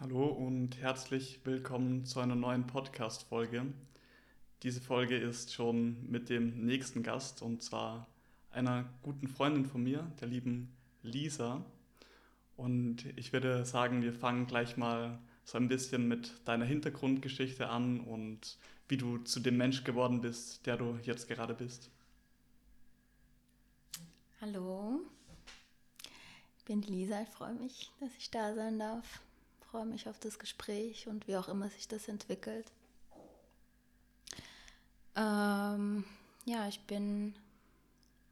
Hallo und herzlich willkommen zu einer neuen Podcast-Folge. Diese Folge ist schon mit dem nächsten Gast und zwar einer guten Freundin von mir, der lieben Lisa. Und ich würde sagen, wir fangen gleich mal so ein bisschen mit deiner Hintergrundgeschichte an und wie du zu dem Mensch geworden bist, der du jetzt gerade bist. Hallo, ich bin Lisa, ich freue mich, dass ich da sein darf. Freue mich auf das Gespräch und wie auch immer sich das entwickelt. Ähm, ja, ich bin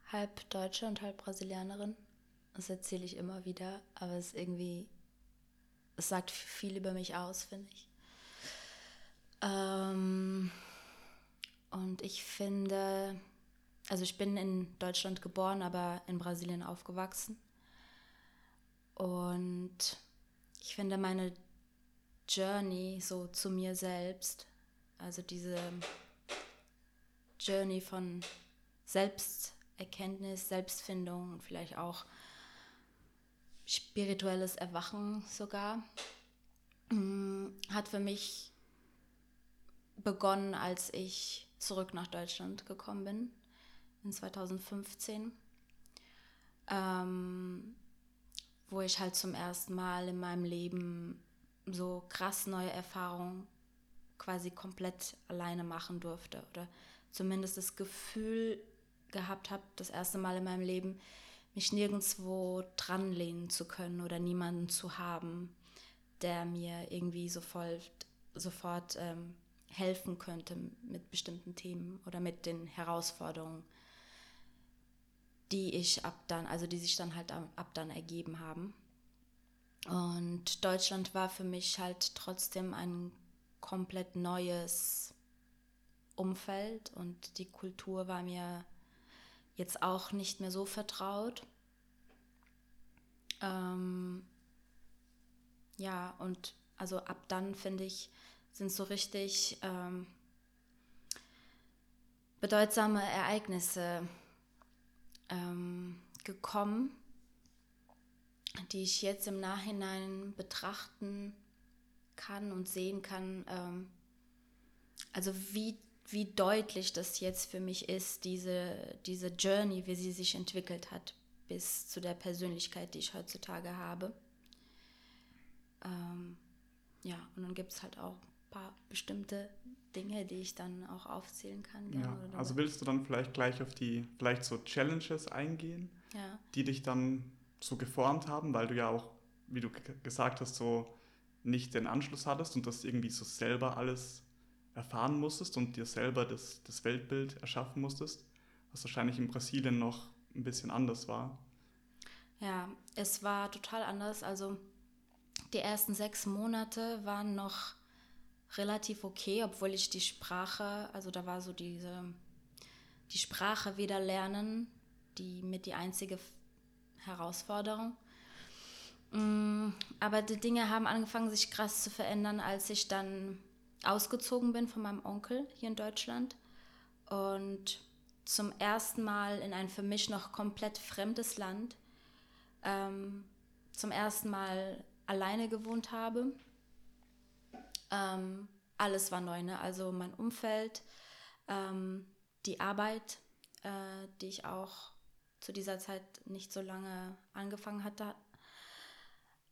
halb Deutsche und halb Brasilianerin. Das erzähle ich immer wieder, aber es irgendwie, es sagt viel über mich aus, finde ich. Ähm, und ich finde, also ich bin in Deutschland geboren, aber in Brasilien aufgewachsen. Und ich finde meine Journey so zu mir selbst, also diese Journey von Selbsterkenntnis, Selbstfindung und vielleicht auch spirituelles Erwachen sogar, mm, hat für mich begonnen, als ich zurück nach Deutschland gekommen bin, in 2015, ähm, wo ich halt zum ersten Mal in meinem Leben so krass neue Erfahrungen quasi komplett alleine machen durfte oder zumindest das Gefühl gehabt habe, das erste Mal in meinem Leben, mich nirgendwo dranlehnen zu können oder niemanden zu haben, der mir irgendwie sofort, sofort ähm, helfen könnte mit bestimmten Themen oder mit den Herausforderungen, die ich ab dann, also die sich dann halt ab dann ergeben haben. Und Deutschland war für mich halt trotzdem ein komplett neues Umfeld und die Kultur war mir jetzt auch nicht mehr so vertraut. Ähm, ja, und also ab dann finde ich, sind so richtig ähm, bedeutsame Ereignisse ähm, gekommen, die ich jetzt im Nachhinein betrachten kann und sehen kann. Ähm, also wie, wie deutlich das jetzt für mich ist, diese, diese Journey, wie sie sich entwickelt hat, bis zu der Persönlichkeit, die ich heutzutage habe. Ähm, ja, und dann gibt es halt auch paar bestimmte Dinge, die ich dann auch aufzählen kann. Ja, also willst du dann vielleicht gleich auf die, vielleicht so Challenges eingehen, ja. die dich dann so geformt haben, weil du ja auch, wie du gesagt hast, so nicht den Anschluss hattest und das irgendwie so selber alles erfahren musstest und dir selber das, das Weltbild erschaffen musstest, was wahrscheinlich in Brasilien noch ein bisschen anders war. Ja, es war total anders. Also die ersten sechs Monate waren noch relativ okay, obwohl ich die Sprache, also da war so diese, die Sprache wieder lernen, die mit die einzige Herausforderung. Mm, aber die Dinge haben angefangen, sich krass zu verändern, als ich dann ausgezogen bin von meinem Onkel hier in Deutschland und zum ersten Mal in ein für mich noch komplett fremdes Land ähm, zum ersten Mal alleine gewohnt habe ähm, alles war neu, ne? also mein Umfeld, ähm, die Arbeit, äh, die ich auch zu dieser Zeit nicht so lange angefangen hatte,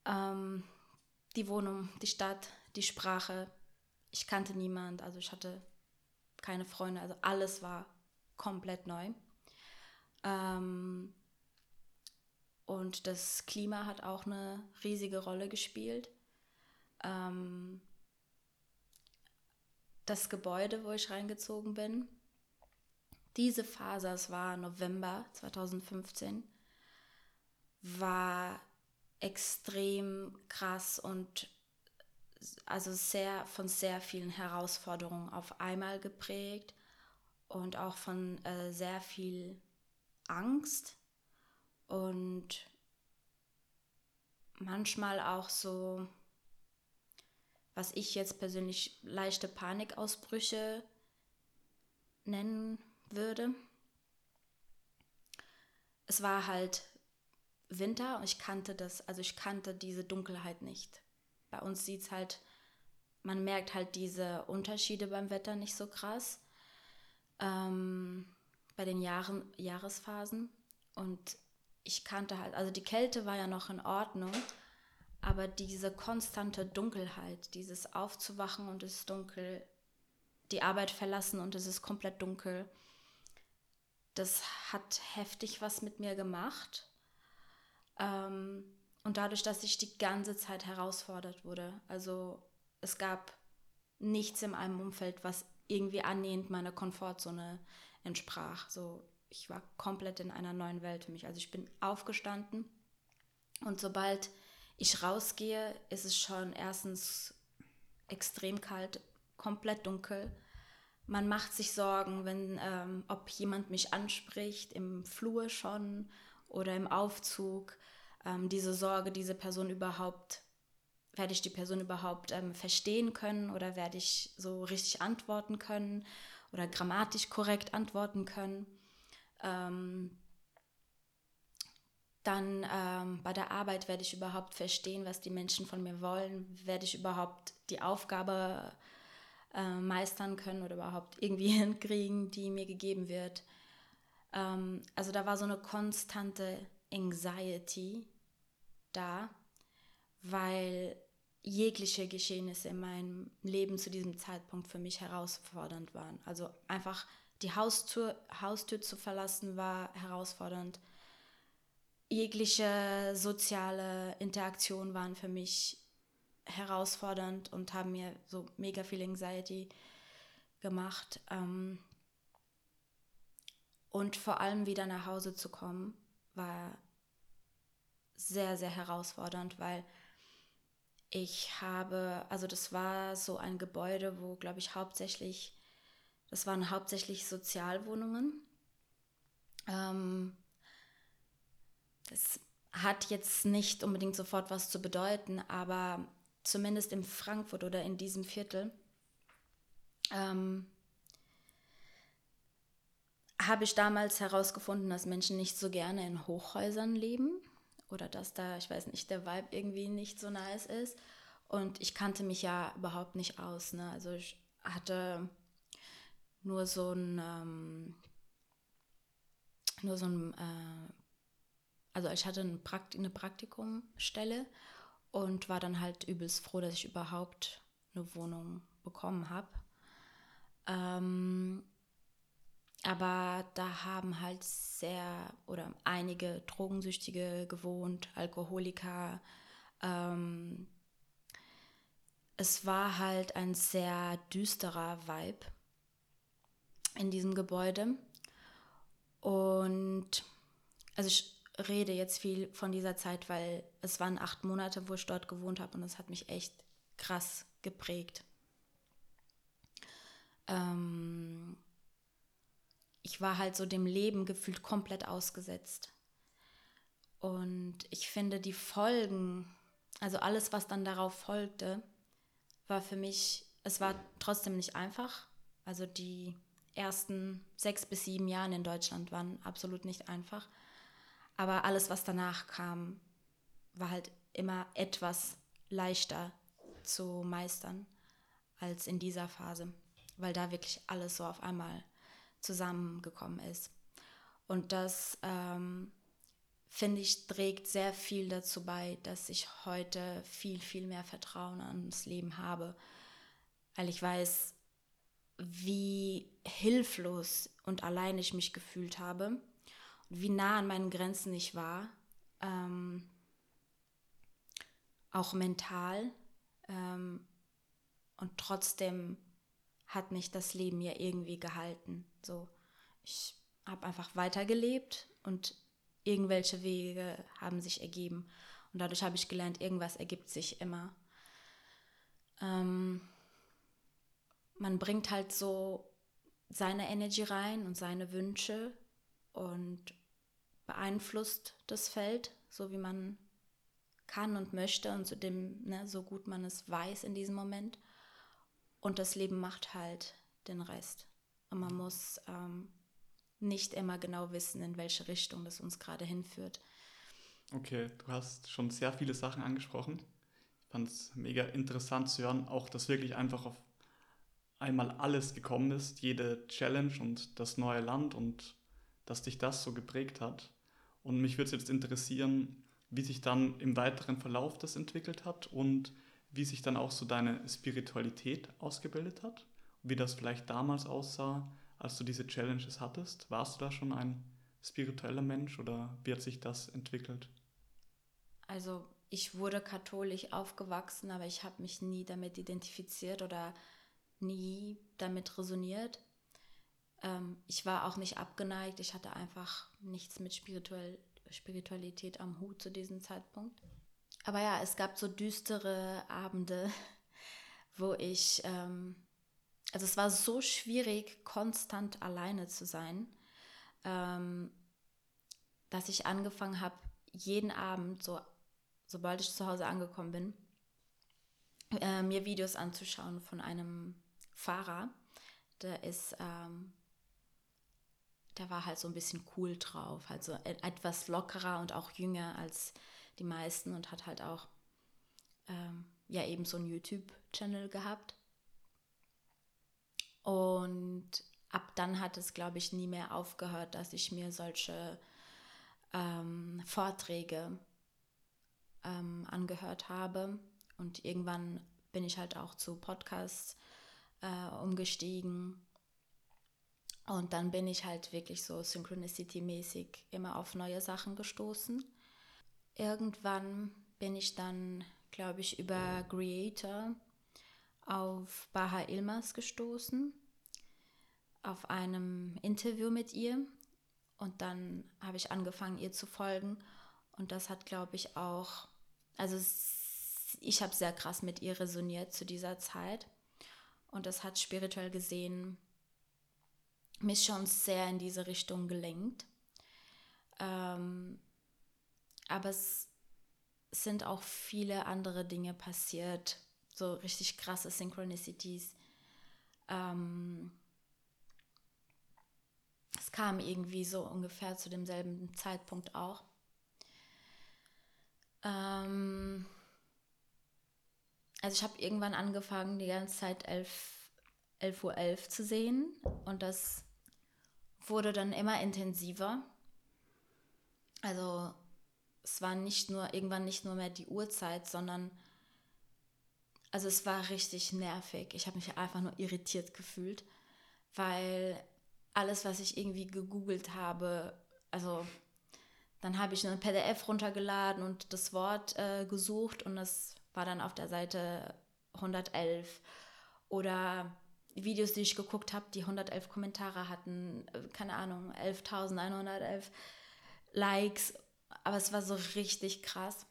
ähm, die Wohnung, die Stadt, die Sprache. Ich kannte niemand, also ich hatte keine Freunde, also alles war komplett neu. Ähm, und das Klima hat auch eine riesige Rolle gespielt. Ähm, das Gebäude, wo ich reingezogen bin. Diese Phase, es war November 2015, war extrem krass und also sehr von sehr vielen Herausforderungen auf einmal geprägt und auch von äh, sehr viel Angst und manchmal auch so was ich jetzt persönlich leichte Panikausbrüche nennen würde. Es war halt Winter und ich kannte das, also ich kannte diese Dunkelheit nicht. bei uns sieht es halt, man merkt halt diese Unterschiede beim Wetter nicht so krass. Ähm, bei den Jahren, Jahresphasen. Und ich kannte halt, also die Kälte war ja noch in Ordnung, aber diese konstante Dunkelheit, dieses Aufzuwachen und es ist dunkel, die Arbeit verlassen und es ist komplett dunkel, das hat heftig was mit mir gemacht. Ähm, und dadurch, dass ich die ganze Zeit herausfordert wurde, also es gab nichts in meinem Umfeld, was irgendwie annähernd meiner Komfortzone entsprach. So, ich war komplett in einer neuen Welt für mich. Also ich bin aufgestanden und sobald ich rausgehe, ist es schon erstens extrem kalt, komplett dunkel. Man macht sich Sorgen, wenn, ähm, ob jemand mich anspricht, im Flur schon oder im Aufzug. Ähm, diese Sorge, diese Person überhaupt, werde ich die Person überhaupt ähm, verstehen können oder werde ich so richtig antworten können oder grammatisch korrekt antworten können. Ähm, dann ähm, bei der Arbeit werde ich überhaupt verstehen, was die Menschen von mir wollen. Werde ich überhaupt die Aufgabe äh, meistern können oder überhaupt irgendwie hinkriegen, die mir gegeben wird. Ähm, also da war so eine konstante Anxiety da, weil jegliche Geschehnisse in meinem Leben zu diesem Zeitpunkt für mich herausfordernd waren. Also einfach die Haustür, Haustür zu verlassen war herausfordernd. Jegliche soziale Interaktion waren für mich herausfordernd und haben mir so mega viel Anxiety gemacht. Ähm, und vor allem wieder nach Hause zu kommen, war sehr, sehr herausfordernd, weil ich habe, also das war so ein Gebäude, wo, glaube ich, hauptsächlich, das waren hauptsächlich Sozialwohnungen. Ähm, das hat jetzt nicht unbedingt sofort was zu bedeuten, aber zumindest in Frankfurt oder in diesem Viertel ähm, habe ich damals herausgefunden, dass Menschen nicht so gerne in Hochhäusern leben oder dass da, ich weiß nicht, der Vibe irgendwie nicht so nice ist. Und ich kannte mich ja überhaupt nicht aus. Ne? Also ich hatte nur so ein, ähm, nur so ein, äh, also ich hatte ein Prakt eine Praktikumstelle und war dann halt übelst froh, dass ich überhaupt eine Wohnung bekommen habe. Ähm, aber da haben halt sehr oder einige Drogensüchtige gewohnt, Alkoholiker. Ähm, es war halt ein sehr düsterer Vibe in diesem Gebäude. Und also ich rede jetzt viel von dieser Zeit, weil es waren acht Monate, wo ich dort gewohnt habe und es hat mich echt krass geprägt. Ähm, ich war halt so dem Leben gefühlt komplett ausgesetzt. Und ich finde die Folgen, also alles, was dann darauf folgte, war für mich, es war trotzdem nicht einfach. Also die ersten sechs bis sieben Jahre in Deutschland waren absolut nicht einfach. Aber alles, was danach kam, war halt immer etwas leichter zu meistern als in dieser Phase, weil da wirklich alles so auf einmal zusammengekommen ist. Und das, ähm, finde ich, trägt sehr viel dazu bei, dass ich heute viel, viel mehr Vertrauen ans Leben habe, weil ich weiß, wie hilflos und allein ich mich gefühlt habe wie nah an meinen Grenzen ich war, ähm, auch mental. Ähm, und trotzdem hat mich das Leben ja irgendwie gehalten. So, ich habe einfach weitergelebt und irgendwelche Wege haben sich ergeben. Und dadurch habe ich gelernt, irgendwas ergibt sich immer. Ähm, man bringt halt so seine Energie rein und seine Wünsche und beeinflusst das Feld, so wie man kann und möchte und zu dem, ne, so gut man es weiß in diesem Moment. Und das Leben macht halt den Rest. Und man muss ähm, nicht immer genau wissen, in welche Richtung das uns gerade hinführt. Okay, du hast schon sehr viele Sachen angesprochen. fand es mega interessant zu hören, auch dass wirklich einfach auf einmal alles gekommen ist, jede Challenge und das neue Land und dass dich das so geprägt hat. Und mich würde es jetzt interessieren, wie sich dann im weiteren Verlauf das entwickelt hat und wie sich dann auch so deine Spiritualität ausgebildet hat, wie das vielleicht damals aussah, als du diese Challenges hattest. Warst du da schon ein spiritueller Mensch oder wie hat sich das entwickelt? Also ich wurde katholisch aufgewachsen, aber ich habe mich nie damit identifiziert oder nie damit resoniert. Ähm, ich war auch nicht abgeneigt, ich hatte einfach nichts mit Spirituell Spiritualität am Hut zu diesem Zeitpunkt. Aber ja, es gab so düstere Abende, wo ich, ähm, also es war so schwierig, konstant alleine zu sein, ähm, dass ich angefangen habe, jeden Abend, so, sobald ich zu Hause angekommen bin, äh, mir Videos anzuschauen von einem Fahrer, der ist ähm, der war halt so ein bisschen cool drauf, halt so etwas lockerer und auch jünger als die meisten und hat halt auch ähm, ja eben so einen YouTube-Channel gehabt. Und ab dann hat es, glaube ich, nie mehr aufgehört, dass ich mir solche ähm, Vorträge ähm, angehört habe. Und irgendwann bin ich halt auch zu Podcasts äh, umgestiegen und dann bin ich halt wirklich so Synchronicity-mäßig immer auf neue Sachen gestoßen. Irgendwann bin ich dann, glaube ich, über Creator auf Baha Ilmas gestoßen, auf einem Interview mit ihr. Und dann habe ich angefangen, ihr zu folgen. Und das hat, glaube ich, auch, also ich habe sehr krass mit ihr resoniert zu dieser Zeit. Und das hat spirituell gesehen mich schon sehr in diese Richtung gelenkt. Ähm, aber es sind auch viele andere Dinge passiert, so richtig krasse Synchronicities. Ähm, es kam irgendwie so ungefähr zu demselben Zeitpunkt auch. Ähm, also ich habe irgendwann angefangen, die ganze Zeit 11, 11 Uhr 11 zu sehen und das wurde dann immer intensiver. Also es war nicht nur irgendwann nicht nur mehr die Uhrzeit, sondern also es war richtig nervig. Ich habe mich einfach nur irritiert gefühlt, weil alles, was ich irgendwie gegoogelt habe, also dann habe ich ein PDF runtergeladen und das Wort äh, gesucht und das war dann auf der Seite 111 oder Videos, die ich geguckt habe, die 111 Kommentare hatten, äh, keine Ahnung, 11.111 Likes, aber es war so richtig krass.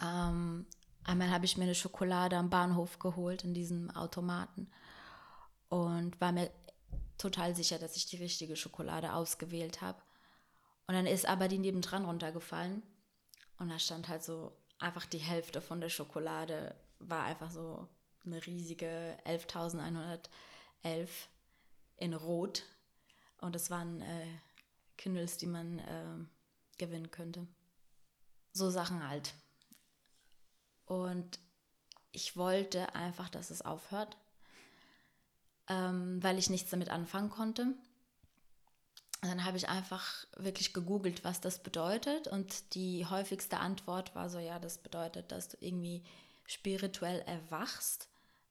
Ähm, einmal habe ich mir eine Schokolade am Bahnhof geholt in diesem Automaten und war mir total sicher, dass ich die richtige Schokolade ausgewählt habe. Und dann ist aber die nebendran runtergefallen und da stand halt so einfach die Hälfte von der Schokolade war einfach so eine riesige 11.111 in Rot. Und das waren äh, Kindles, die man äh, gewinnen könnte. So Sachen halt. Und ich wollte einfach, dass es aufhört, ähm, weil ich nichts damit anfangen konnte. Und dann habe ich einfach wirklich gegoogelt, was das bedeutet. Und die häufigste Antwort war so, ja, das bedeutet, dass du irgendwie spirituell erwachst.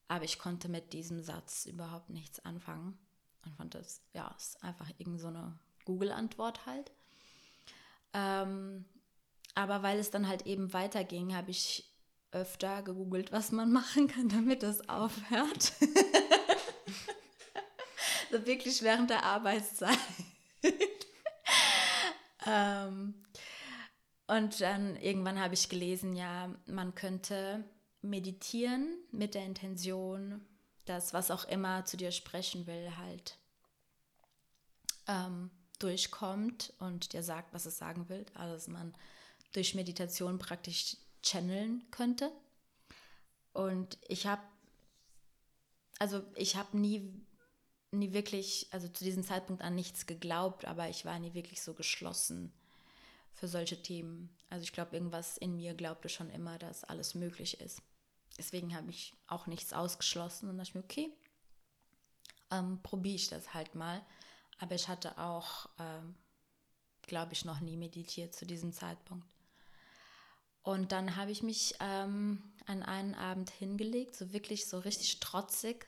Aber ich konnte mit diesem Satz überhaupt nichts anfangen und fand das, ja, ist einfach irgend so eine Google-Antwort halt. Ähm, aber weil es dann halt eben weiterging, habe ich öfter gegoogelt, was man machen kann, damit das aufhört. so wirklich während der Arbeitszeit. ähm, und dann irgendwann habe ich gelesen, ja, man könnte meditieren mit der Intention, dass was auch immer zu dir sprechen will, halt ähm, durchkommt und dir sagt, was es sagen will. Also dass man durch Meditation praktisch channeln könnte. Und ich habe, also ich habe nie, nie wirklich, also zu diesem Zeitpunkt an nichts geglaubt, aber ich war nie wirklich so geschlossen für solche Themen. Also ich glaube, irgendwas in mir glaubte schon immer, dass alles möglich ist. Deswegen habe ich auch nichts ausgeschlossen und dachte ich mir, okay, ähm, probiere ich das halt mal. Aber ich hatte auch, ähm, glaube ich, noch nie meditiert zu diesem Zeitpunkt. Und dann habe ich mich ähm, an einen Abend hingelegt, so wirklich so richtig trotzig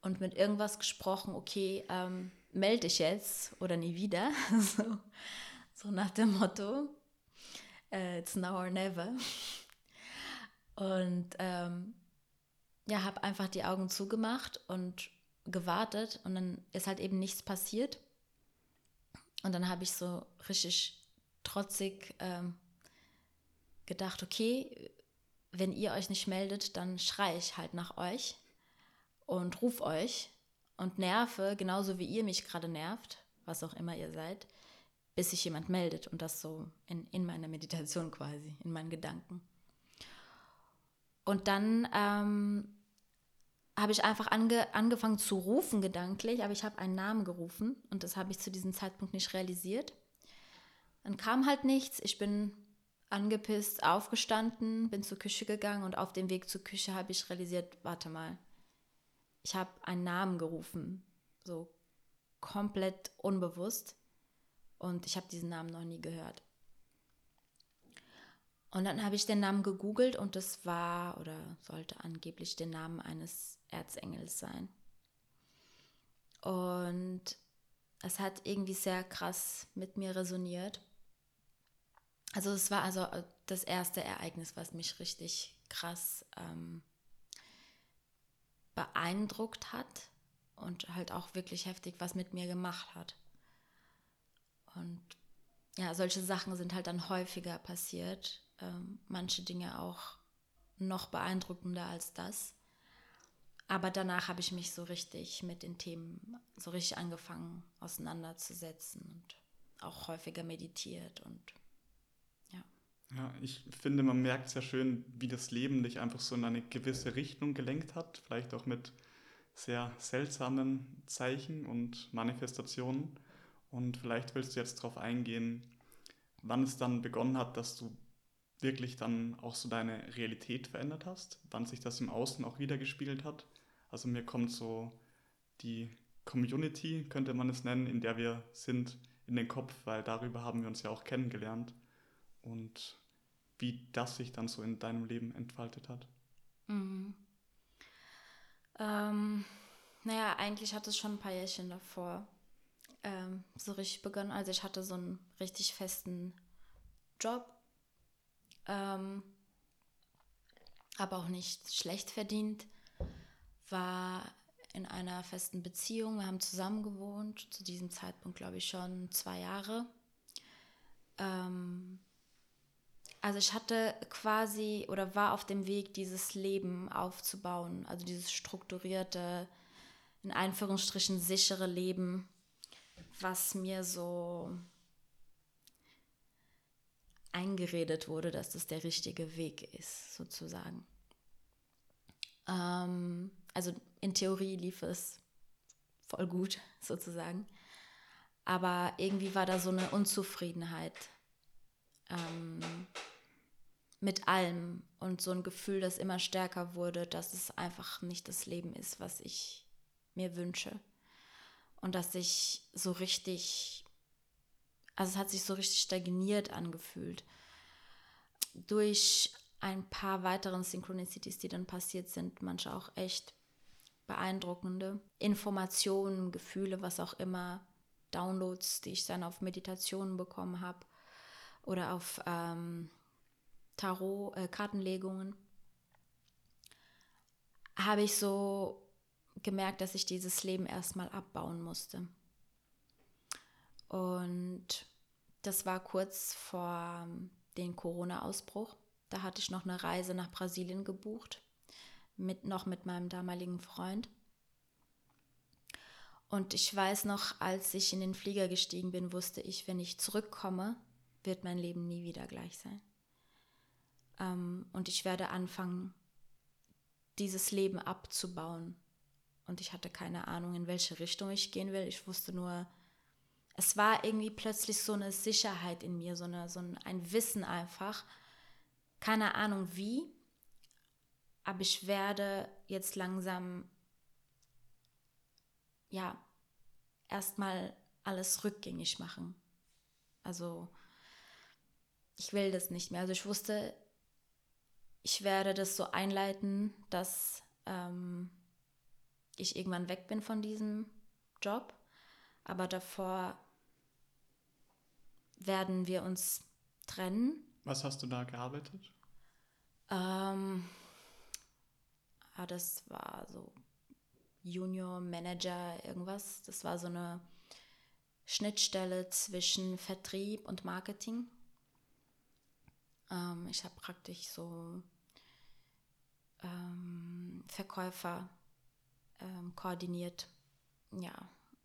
und mit irgendwas gesprochen, okay, ähm, melde dich jetzt oder nie wieder. so, so nach dem Motto, äh, it's now or never. Und ähm, ja, habe einfach die Augen zugemacht und gewartet und dann ist halt eben nichts passiert. Und dann habe ich so richtig trotzig ähm, gedacht, okay, wenn ihr euch nicht meldet, dann schreie ich halt nach euch und ruf euch und nerve, genauso wie ihr mich gerade nervt, was auch immer ihr seid, bis sich jemand meldet und das so in, in meiner Meditation quasi, in meinen Gedanken. Und dann ähm, habe ich einfach ange, angefangen zu rufen gedanklich, aber ich habe einen Namen gerufen und das habe ich zu diesem Zeitpunkt nicht realisiert. Dann kam halt nichts. Ich bin angepisst aufgestanden, bin zur Küche gegangen und auf dem Weg zur Küche habe ich realisiert, warte mal, ich habe einen Namen gerufen, so komplett unbewusst und ich habe diesen Namen noch nie gehört. Und dann habe ich den Namen gegoogelt und es war oder sollte angeblich der Name eines Erzengels sein. Und es hat irgendwie sehr krass mit mir resoniert. Also es war also das erste Ereignis, was mich richtig krass ähm, beeindruckt hat und halt auch wirklich heftig was mit mir gemacht hat. Und ja, solche Sachen sind halt dann häufiger passiert. Ähm, manche Dinge auch noch beeindruckender als das. Aber danach habe ich mich so richtig mit den Themen so richtig angefangen auseinanderzusetzen und auch häufiger meditiert und ja. Ja, ich finde, man merkt sehr schön, wie das Leben dich einfach so in eine gewisse Richtung gelenkt hat, vielleicht auch mit sehr seltsamen Zeichen und Manifestationen. Und vielleicht willst du jetzt darauf eingehen, wann es dann begonnen hat, dass du wirklich dann auch so deine Realität verändert hast, wann sich das im Außen auch wiedergespiegelt hat. Also mir kommt so die Community, könnte man es nennen, in der wir sind, in den Kopf, weil darüber haben wir uns ja auch kennengelernt und wie das sich dann so in deinem Leben entfaltet hat. Mhm. Ähm, naja, eigentlich hat es schon ein paar Jährchen davor ähm, so richtig begonnen. Also ich hatte so einen richtig festen Job, ähm, aber auch nicht schlecht verdient, war in einer festen Beziehung. Wir haben zusammen gewohnt, zu diesem Zeitpunkt glaube ich schon zwei Jahre. Ähm, also ich hatte quasi oder war auf dem Weg, dieses Leben aufzubauen, also dieses strukturierte, in Anführungsstrichen sichere Leben, was mir so eingeredet wurde, dass das der richtige Weg ist, sozusagen. Ähm, also in Theorie lief es voll gut, sozusagen. Aber irgendwie war da so eine Unzufriedenheit ähm, mit allem und so ein Gefühl, das immer stärker wurde, dass es einfach nicht das Leben ist, was ich mir wünsche. Und dass ich so richtig also es hat sich so richtig stagniert angefühlt. Durch ein paar weiteren Synchronicities, die dann passiert sind, manche auch echt beeindruckende Informationen, Gefühle, was auch immer, Downloads, die ich dann auf Meditationen bekommen habe oder auf ähm, Tarot, äh, Kartenlegungen, habe ich so gemerkt, dass ich dieses Leben erstmal abbauen musste. Und das war kurz vor dem Corona-Ausbruch. Da hatte ich noch eine Reise nach Brasilien gebucht, mit, noch mit meinem damaligen Freund. Und ich weiß noch, als ich in den Flieger gestiegen bin, wusste ich, wenn ich zurückkomme, wird mein Leben nie wieder gleich sein. Ähm, und ich werde anfangen, dieses Leben abzubauen. Und ich hatte keine Ahnung, in welche Richtung ich gehen will. Ich wusste nur, es war irgendwie plötzlich so eine Sicherheit in mir, so, eine, so ein, ein Wissen einfach. Keine Ahnung wie, aber ich werde jetzt langsam, ja, erstmal alles rückgängig machen. Also ich will das nicht mehr. Also ich wusste, ich werde das so einleiten, dass ähm, ich irgendwann weg bin von diesem Job. Aber davor werden wir uns trennen. Was hast du da gearbeitet? Ähm, ah, das war so Junior Manager irgendwas. Das war so eine Schnittstelle zwischen Vertrieb und Marketing. Ähm, ich habe praktisch so ähm, Verkäufer ähm, koordiniert, ja,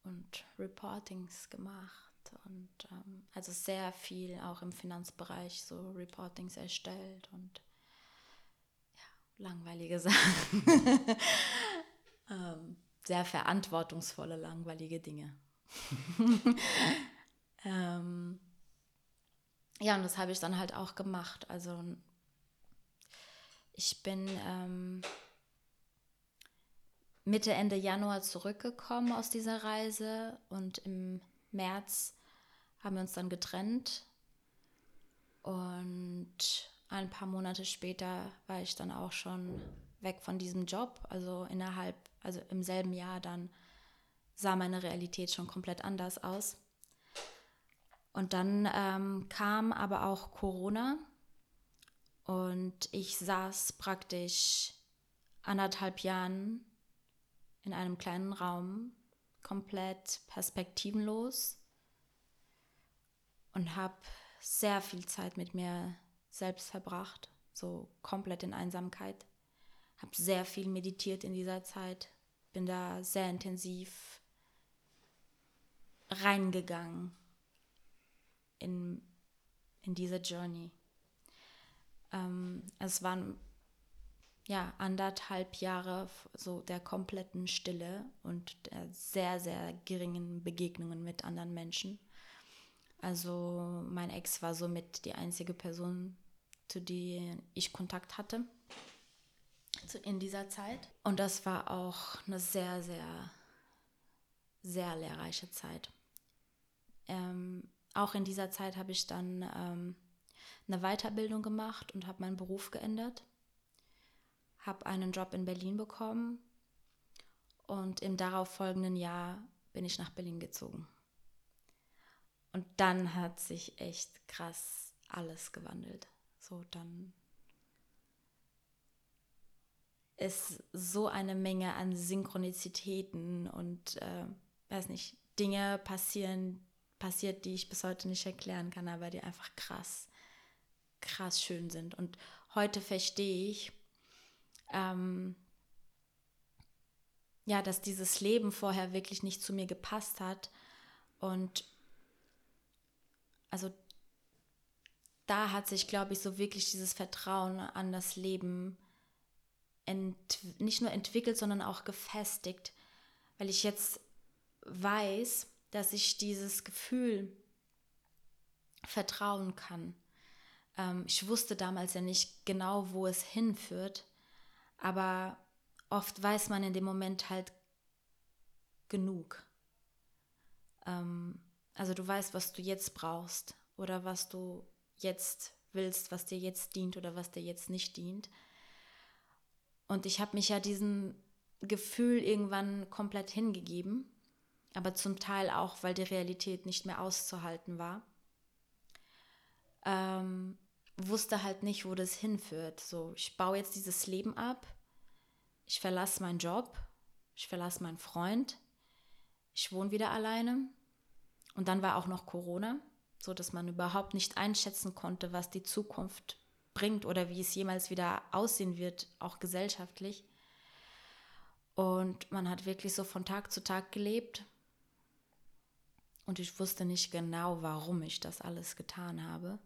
und Reportings gemacht und ähm, also sehr viel auch im Finanzbereich so Reportings erstellt und ja, langweilige Sachen. ähm, sehr verantwortungsvolle, langweilige Dinge. ähm, ja, und das habe ich dann halt auch gemacht. Also ich bin ähm, Mitte, Ende Januar zurückgekommen aus dieser Reise und im März haben wir uns dann getrennt. Und ein paar Monate später war ich dann auch schon weg von diesem Job. Also innerhalb, also im selben Jahr dann sah meine Realität schon komplett anders aus. Und dann ähm, kam aber auch Corona und ich saß praktisch anderthalb Jahren in einem kleinen Raum, komplett perspektivenlos und habe sehr viel Zeit mit mir selbst verbracht, so komplett in Einsamkeit. Habe sehr viel meditiert in dieser Zeit, bin da sehr intensiv reingegangen in, in diese Journey. Ähm, es waren ja anderthalb Jahre so der kompletten Stille und der sehr, sehr geringen Begegnungen mit anderen Menschen. Also mein Ex war somit die einzige Person, zu der ich Kontakt hatte in dieser Zeit. Und das war auch eine sehr, sehr, sehr lehrreiche Zeit. Ähm, auch in dieser Zeit habe ich dann ähm, eine Weiterbildung gemacht und habe meinen Beruf geändert. Habe einen Job in Berlin bekommen und im darauffolgenden Jahr bin ich nach Berlin gezogen. Und dann hat sich echt krass alles gewandelt. So, dann ist so eine Menge an Synchronizitäten und äh, weiß nicht, Dinge passieren, passiert, die ich bis heute nicht erklären kann, aber die einfach krass, krass schön sind. Und heute verstehe ich, ähm, ja, dass dieses Leben vorher wirklich nicht zu mir gepasst hat. Und also da hat sich, glaube ich, so wirklich dieses Vertrauen an das Leben nicht nur entwickelt, sondern auch gefestigt, weil ich jetzt weiß, dass ich dieses Gefühl vertrauen kann. Ähm, ich wusste damals ja nicht genau, wo es hinführt, aber oft weiß man in dem Moment halt genug. Ähm, also du weißt, was du jetzt brauchst oder was du jetzt willst, was dir jetzt dient oder was dir jetzt nicht dient. Und ich habe mich ja diesem Gefühl irgendwann komplett hingegeben aber zum Teil auch, weil die Realität nicht mehr auszuhalten war. Ähm, wusste halt nicht, wo das hinführt. So, ich baue jetzt dieses Leben ab, ich verlasse meinen Job, ich verlasse meinen Freund, ich wohne wieder alleine und dann war auch noch Corona, so dass man überhaupt nicht einschätzen konnte, was die Zukunft bringt oder wie es jemals wieder aussehen wird, auch gesellschaftlich. Und man hat wirklich so von Tag zu Tag gelebt und ich wusste nicht genau, warum ich das alles getan habe.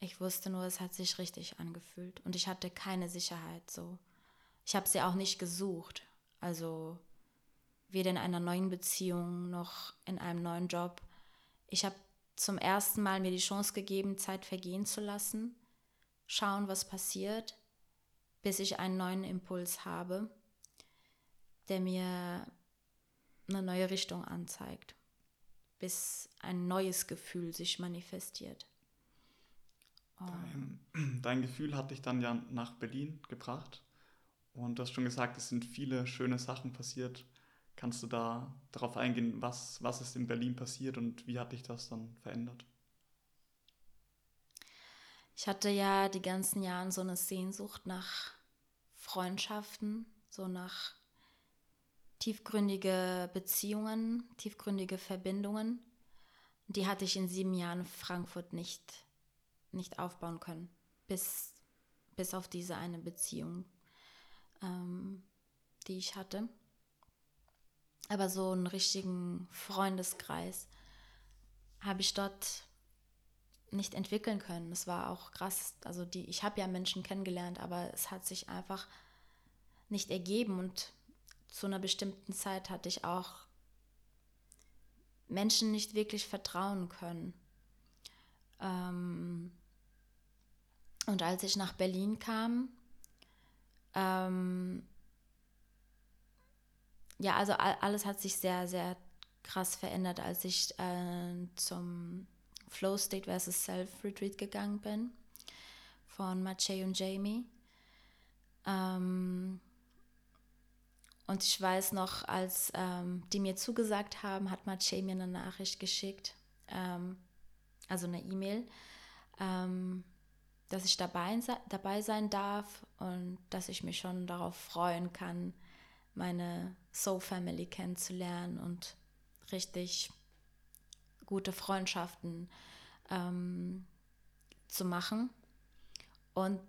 Ich wusste nur, es hat sich richtig angefühlt und ich hatte keine Sicherheit so. Ich habe sie auch nicht gesucht. Also weder in einer neuen Beziehung noch in einem neuen Job. ich habe zum ersten Mal mir die Chance gegeben, Zeit vergehen zu lassen, schauen, was passiert, bis ich einen neuen Impuls habe, der mir eine neue Richtung anzeigt, bis ein neues Gefühl sich manifestiert. Dein, dein, Gefühl hat dich dann ja nach Berlin gebracht und du hast schon gesagt, es sind viele schöne Sachen passiert. Kannst du da darauf eingehen, was, was ist in Berlin passiert und wie hat dich das dann verändert? Ich hatte ja die ganzen Jahre so eine Sehnsucht nach Freundschaften, so nach tiefgründige Beziehungen, tiefgründige Verbindungen. Die hatte ich in sieben Jahren Frankfurt nicht, nicht aufbauen können, bis, bis auf diese eine Beziehung, ähm, die ich hatte. Aber so einen richtigen Freundeskreis habe ich dort nicht entwickeln können. Es war auch krass. Also die, ich habe ja Menschen kennengelernt, aber es hat sich einfach nicht ergeben und zu einer bestimmten Zeit hatte ich auch Menschen nicht wirklich vertrauen können. Ähm und als ich nach Berlin kam, ähm ja, also alles hat sich sehr, sehr krass verändert, als ich äh, zum Flow State vs. Self Retreat gegangen bin von Maciej und Jamie. Ähm, und ich weiß noch, als ähm, die mir zugesagt haben, hat Maciej mir eine Nachricht geschickt, ähm, also eine E-Mail, ähm, dass ich dabei, dabei sein darf und dass ich mich schon darauf freuen kann, meine Soul Family kennenzulernen und richtig gute Freundschaften ähm, zu machen. Und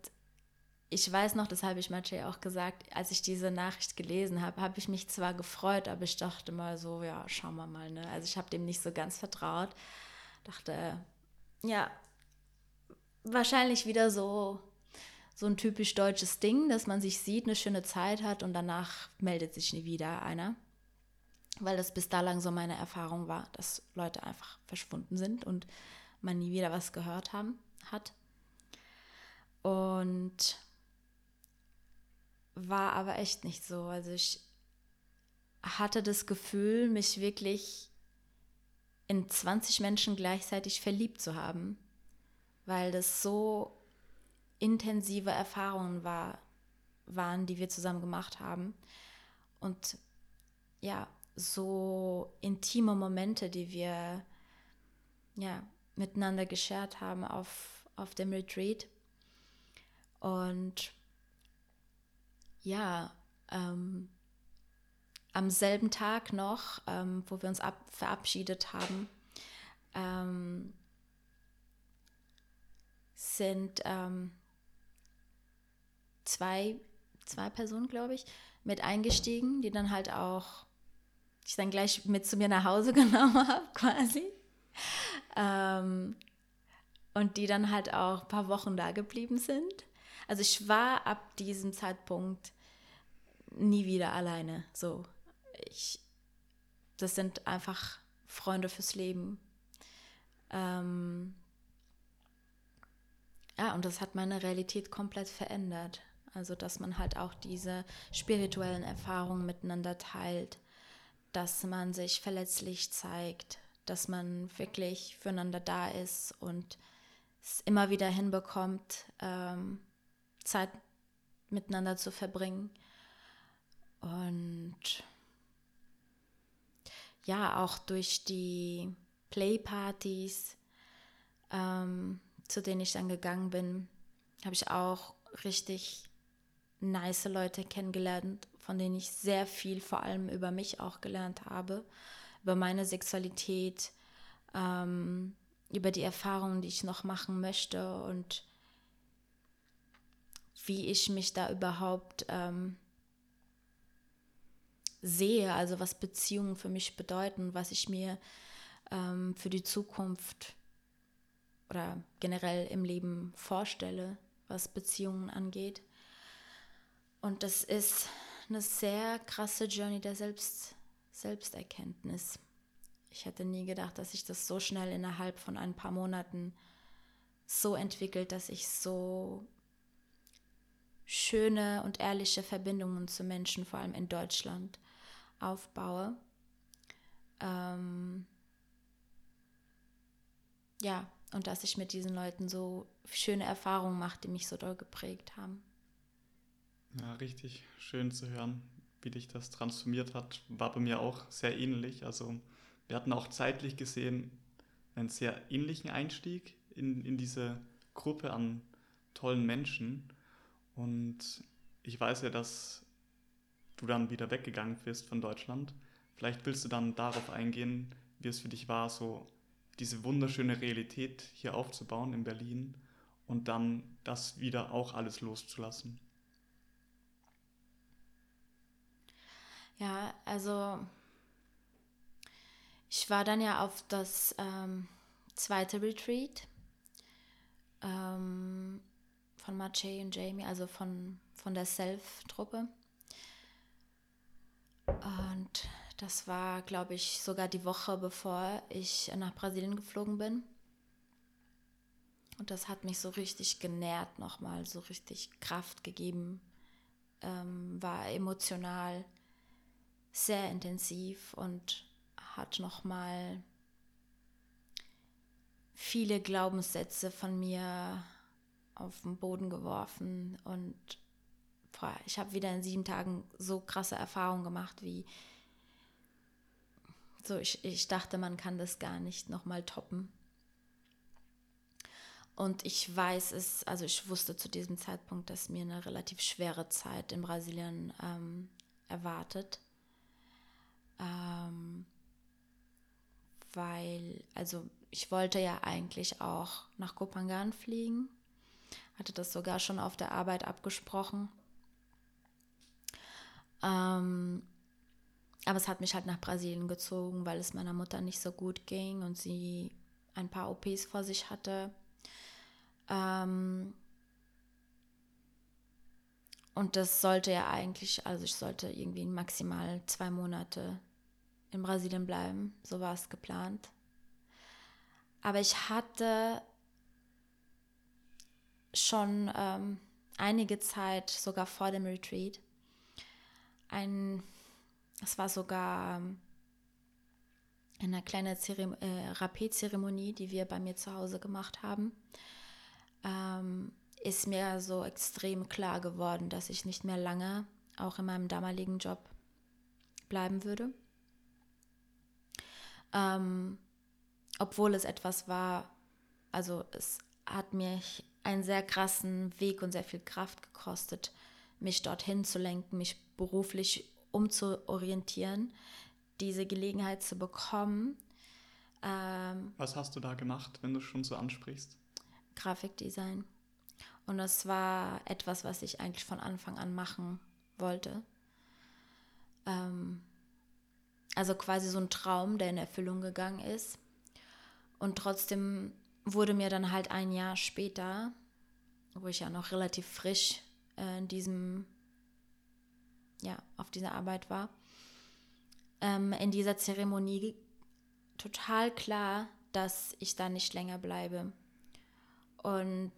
ich weiß noch, das habe ich Maciej auch gesagt, als ich diese Nachricht gelesen habe, habe ich mich zwar gefreut, aber ich dachte mal so, ja, schauen wir mal. Ne? Also ich habe dem nicht so ganz vertraut. Dachte, ja, wahrscheinlich wieder so so ein typisch deutsches Ding, dass man sich sieht, eine schöne Zeit hat und danach meldet sich nie wieder einer. Weil das bis da lang so meine Erfahrung war, dass Leute einfach verschwunden sind und man nie wieder was gehört haben, hat. Und war aber echt nicht so. Also ich hatte das Gefühl, mich wirklich in 20 Menschen gleichzeitig verliebt zu haben, weil das so intensive Erfahrungen war, waren, die wir zusammen gemacht haben. Und ja, so intime Momente, die wir ja, miteinander geshared haben auf, auf dem Retreat. Und ja, ähm, am selben Tag noch, ähm, wo wir uns ab, verabschiedet haben, ähm, sind ähm, zwei, zwei Personen, glaube ich, mit eingestiegen, die dann halt auch ich dann gleich mit zu mir nach Hause genommen habe, quasi. Ähm, und die dann halt auch ein paar Wochen da geblieben sind. Also ich war ab diesem Zeitpunkt nie wieder alleine. So, ich, das sind einfach Freunde fürs Leben. Ähm, ja, und das hat meine Realität komplett verändert. Also, dass man halt auch diese spirituellen Erfahrungen miteinander teilt, dass man sich verletzlich zeigt, dass man wirklich füreinander da ist und es immer wieder hinbekommt, ähm, Zeit miteinander zu verbringen. Und ja, auch durch die Playpartys, ähm, zu denen ich dann gegangen bin, habe ich auch richtig nice Leute kennengelernt, von denen ich sehr viel vor allem über mich auch gelernt habe, über meine Sexualität, ähm, über die Erfahrungen, die ich noch machen möchte und wie ich mich da überhaupt ähm, sehe, also was Beziehungen für mich bedeuten, was ich mir ähm, für die Zukunft oder generell im Leben vorstelle, was Beziehungen angeht. Und das ist eine sehr krasse Journey der Selbst, Selbsterkenntnis. Ich hätte nie gedacht, dass sich das so schnell innerhalb von ein paar Monaten so entwickelt, dass ich so schöne und ehrliche Verbindungen zu Menschen, vor allem in Deutschland, aufbaue. Ähm ja, und dass ich mit diesen Leuten so schöne Erfahrungen mache, die mich so doll geprägt haben. Ja, richtig schön zu hören, wie dich das transformiert hat. War bei mir auch sehr ähnlich. Also wir hatten auch zeitlich gesehen einen sehr ähnlichen Einstieg in, in diese Gruppe an tollen Menschen. Und ich weiß ja, dass du dann wieder weggegangen bist von Deutschland. Vielleicht willst du dann darauf eingehen, wie es für dich war, so diese wunderschöne Realität hier aufzubauen in Berlin und dann das wieder auch alles loszulassen. Ja, also ich war dann ja auf das ähm, zweite Retreat ähm, von Maciej und Jamie, also von, von der Self-Truppe. Und das war, glaube ich, sogar die Woche, bevor ich nach Brasilien geflogen bin. Und das hat mich so richtig genährt nochmal, so richtig Kraft gegeben, ähm, war emotional sehr intensiv und hat nochmal viele Glaubenssätze von mir auf den Boden geworfen und boah, ich habe wieder in sieben Tagen so krasse Erfahrungen gemacht, wie so ich, ich dachte, man kann das gar nicht nochmal toppen. Und ich weiß es, also ich wusste zu diesem Zeitpunkt, dass mir eine relativ schwere Zeit in Brasilien ähm, erwartet. Ähm, weil, also ich wollte ja eigentlich auch nach Kopangan fliegen, hatte das sogar schon auf der Arbeit abgesprochen. Ähm, aber es hat mich halt nach Brasilien gezogen, weil es meiner Mutter nicht so gut ging und sie ein paar OPs vor sich hatte. Ähm und das sollte ja eigentlich, also ich sollte irgendwie maximal zwei Monate in Brasilien bleiben. So war es geplant. Aber ich hatte schon ähm, einige Zeit, sogar vor dem Retreat, ein es war sogar ähm, eine kleine Zerem äh, Rapé-Zeremonie, die wir bei mir zu Hause gemacht haben. Ähm, ist mir so extrem klar geworden, dass ich nicht mehr lange auch in meinem damaligen Job bleiben würde. Ähm, obwohl es etwas war, also es hat mich einen sehr krassen Weg und sehr viel Kraft gekostet, mich dorthin zu lenken, mich beruflich umzuorientieren, diese Gelegenheit zu bekommen. Ähm, Was hast du da gemacht, wenn du schon so ansprichst? Grafikdesign. Und das war etwas, was ich eigentlich von Anfang an machen wollte. Ähm, also quasi so ein Traum, der in Erfüllung gegangen ist. Und trotzdem wurde mir dann halt ein Jahr später, wo ich ja noch relativ frisch äh, in diesem ja, auf dieser Arbeit war, ähm, in dieser Zeremonie total klar, dass ich da nicht länger bleibe. Und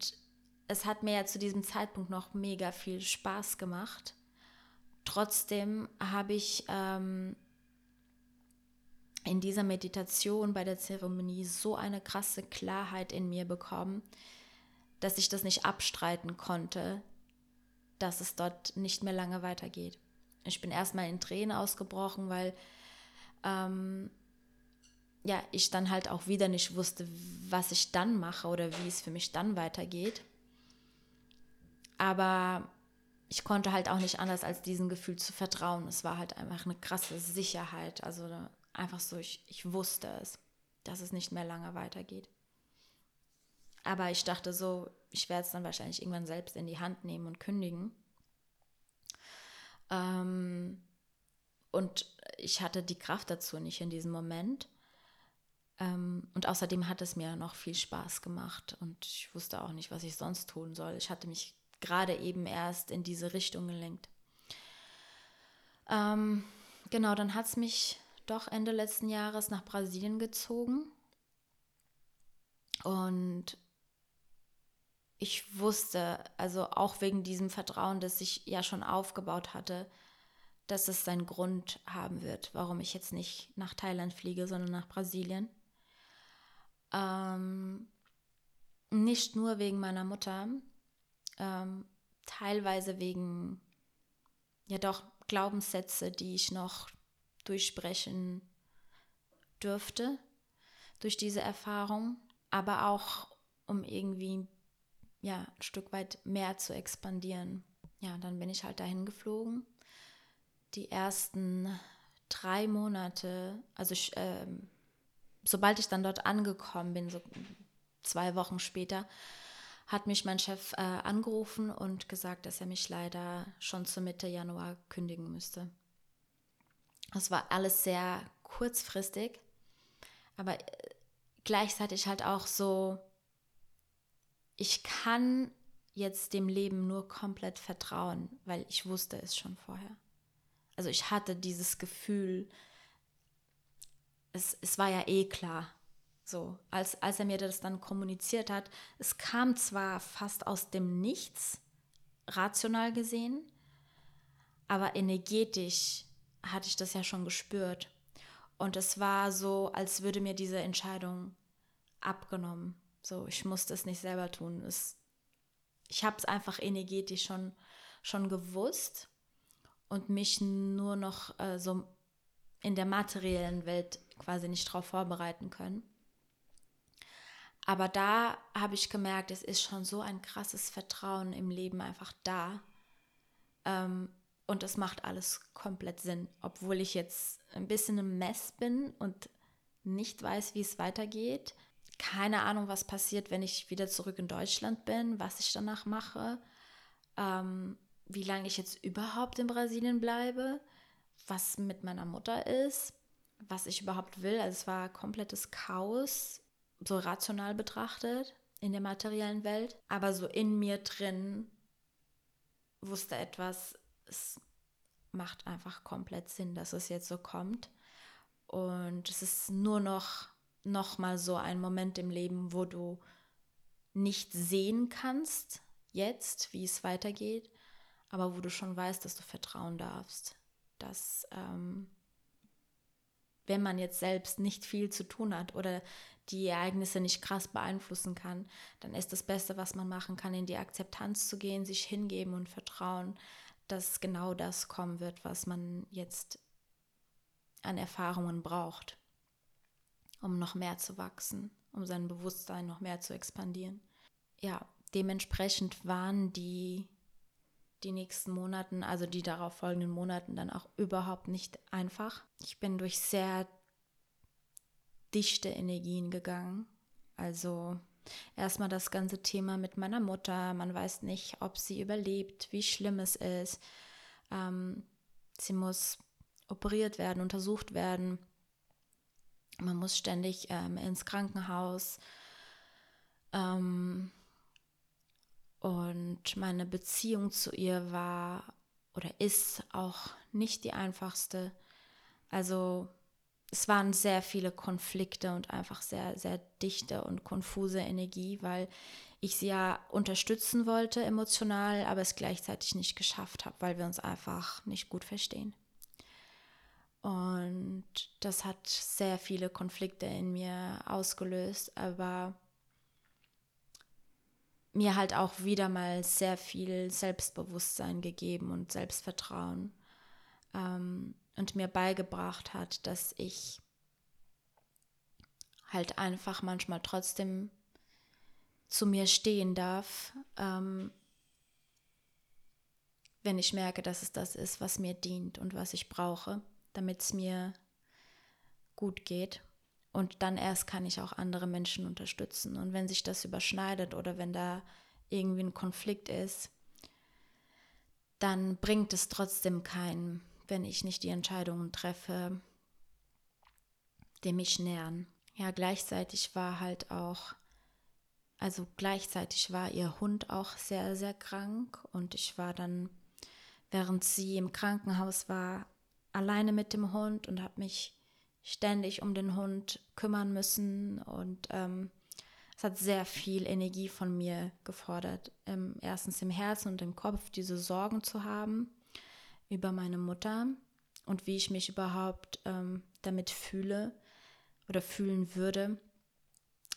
es hat mir ja zu diesem Zeitpunkt noch mega viel Spaß gemacht. Trotzdem habe ich ähm, in dieser Meditation bei der Zeremonie so eine krasse Klarheit in mir bekommen, dass ich das nicht abstreiten konnte, dass es dort nicht mehr lange weitergeht. Ich bin erstmal in Tränen ausgebrochen, weil ähm, ja, ich dann halt auch wieder nicht wusste, was ich dann mache oder wie es für mich dann weitergeht. Aber ich konnte halt auch nicht anders, als diesem Gefühl zu vertrauen. Es war halt einfach eine krasse Sicherheit. Also einfach so, ich, ich wusste es, dass es nicht mehr lange weitergeht. Aber ich dachte so, ich werde es dann wahrscheinlich irgendwann selbst in die Hand nehmen und kündigen. Ähm, und ich hatte die Kraft dazu nicht in diesem Moment. Ähm, und außerdem hat es mir noch viel Spaß gemacht und ich wusste auch nicht, was ich sonst tun soll. Ich hatte mich gerade eben erst in diese Richtung gelenkt. Ähm, genau, dann hat es mich doch Ende letzten Jahres nach Brasilien gezogen. Und ich wusste, also auch wegen diesem Vertrauen, das ich ja schon aufgebaut hatte, dass es seinen Grund haben wird, warum ich jetzt nicht nach Thailand fliege, sondern nach Brasilien. Ähm, nicht nur wegen meiner Mutter, ähm, teilweise wegen, ja doch, Glaubenssätze, die ich noch durchsprechen dürfte durch diese Erfahrung, aber auch um irgendwie ja, ein Stück weit mehr zu expandieren. Ja, dann bin ich halt dahin geflogen. Die ersten drei Monate, also ich, äh, sobald ich dann dort angekommen bin, so zwei Wochen später, hat mich mein Chef äh, angerufen und gesagt, dass er mich leider schon zur Mitte Januar kündigen müsste. Das war alles sehr kurzfristig, aber äh, gleichzeitig halt auch so, ich kann jetzt dem Leben nur komplett vertrauen, weil ich wusste es schon vorher. Also ich hatte dieses Gefühl, es, es war ja eh klar, so, als, als er mir das dann kommuniziert hat, es kam zwar fast aus dem Nichts, rational gesehen, aber energetisch hatte ich das ja schon gespürt. Und es war so, als würde mir diese Entscheidung abgenommen. So, ich musste es nicht selber tun. Es, ich habe es einfach energetisch schon, schon gewusst und mich nur noch äh, so in der materiellen Welt quasi nicht darauf vorbereiten können. Aber da habe ich gemerkt, es ist schon so ein krasses Vertrauen im Leben einfach da. Ähm, und es macht alles komplett Sinn, obwohl ich jetzt ein bisschen im Mess bin und nicht weiß, wie es weitergeht. Keine Ahnung, was passiert, wenn ich wieder zurück in Deutschland bin, was ich danach mache, ähm, wie lange ich jetzt überhaupt in Brasilien bleibe, was mit meiner Mutter ist, was ich überhaupt will. Also es war komplettes Chaos so rational betrachtet in der materiellen Welt, aber so in mir drin wusste etwas, es macht einfach komplett Sinn, dass es jetzt so kommt. Und es ist nur noch, noch mal so ein Moment im Leben, wo du nicht sehen kannst, jetzt, wie es weitergeht, aber wo du schon weißt, dass du vertrauen darfst, dass ähm, wenn man jetzt selbst nicht viel zu tun hat oder die Ereignisse nicht krass beeinflussen kann, dann ist das Beste, was man machen kann, in die Akzeptanz zu gehen, sich hingeben und vertrauen, dass genau das kommen wird, was man jetzt an Erfahrungen braucht, um noch mehr zu wachsen, um sein Bewusstsein noch mehr zu expandieren. Ja, dementsprechend waren die die nächsten Monaten, also die darauf folgenden Monaten dann auch überhaupt nicht einfach. Ich bin durch sehr dichte Energien gegangen. Also erstmal das ganze Thema mit meiner Mutter. Man weiß nicht, ob sie überlebt, wie schlimm es ist. Ähm, sie muss operiert werden, untersucht werden. Man muss ständig ähm, ins Krankenhaus. Ähm, und meine Beziehung zu ihr war oder ist auch nicht die einfachste. Also es waren sehr viele Konflikte und einfach sehr, sehr dichte und konfuse Energie, weil ich sie ja unterstützen wollte emotional, aber es gleichzeitig nicht geschafft habe, weil wir uns einfach nicht gut verstehen. Und das hat sehr viele Konflikte in mir ausgelöst, aber mir halt auch wieder mal sehr viel Selbstbewusstsein gegeben und Selbstvertrauen. Ähm, und mir beigebracht hat, dass ich halt einfach manchmal trotzdem zu mir stehen darf, ähm, wenn ich merke, dass es das ist, was mir dient und was ich brauche, damit es mir gut geht. Und dann erst kann ich auch andere Menschen unterstützen. Und wenn sich das überschneidet oder wenn da irgendwie ein Konflikt ist, dann bringt es trotzdem keinen wenn ich nicht die Entscheidungen treffe, die mich nähern. Ja, gleichzeitig war halt auch, also gleichzeitig war ihr Hund auch sehr, sehr krank und ich war dann, während sie im Krankenhaus war, alleine mit dem Hund und habe mich ständig um den Hund kümmern müssen und ähm, es hat sehr viel Energie von mir gefordert. Ähm, erstens im Herzen und im Kopf diese Sorgen zu haben über meine Mutter und wie ich mich überhaupt ähm, damit fühle oder fühlen würde,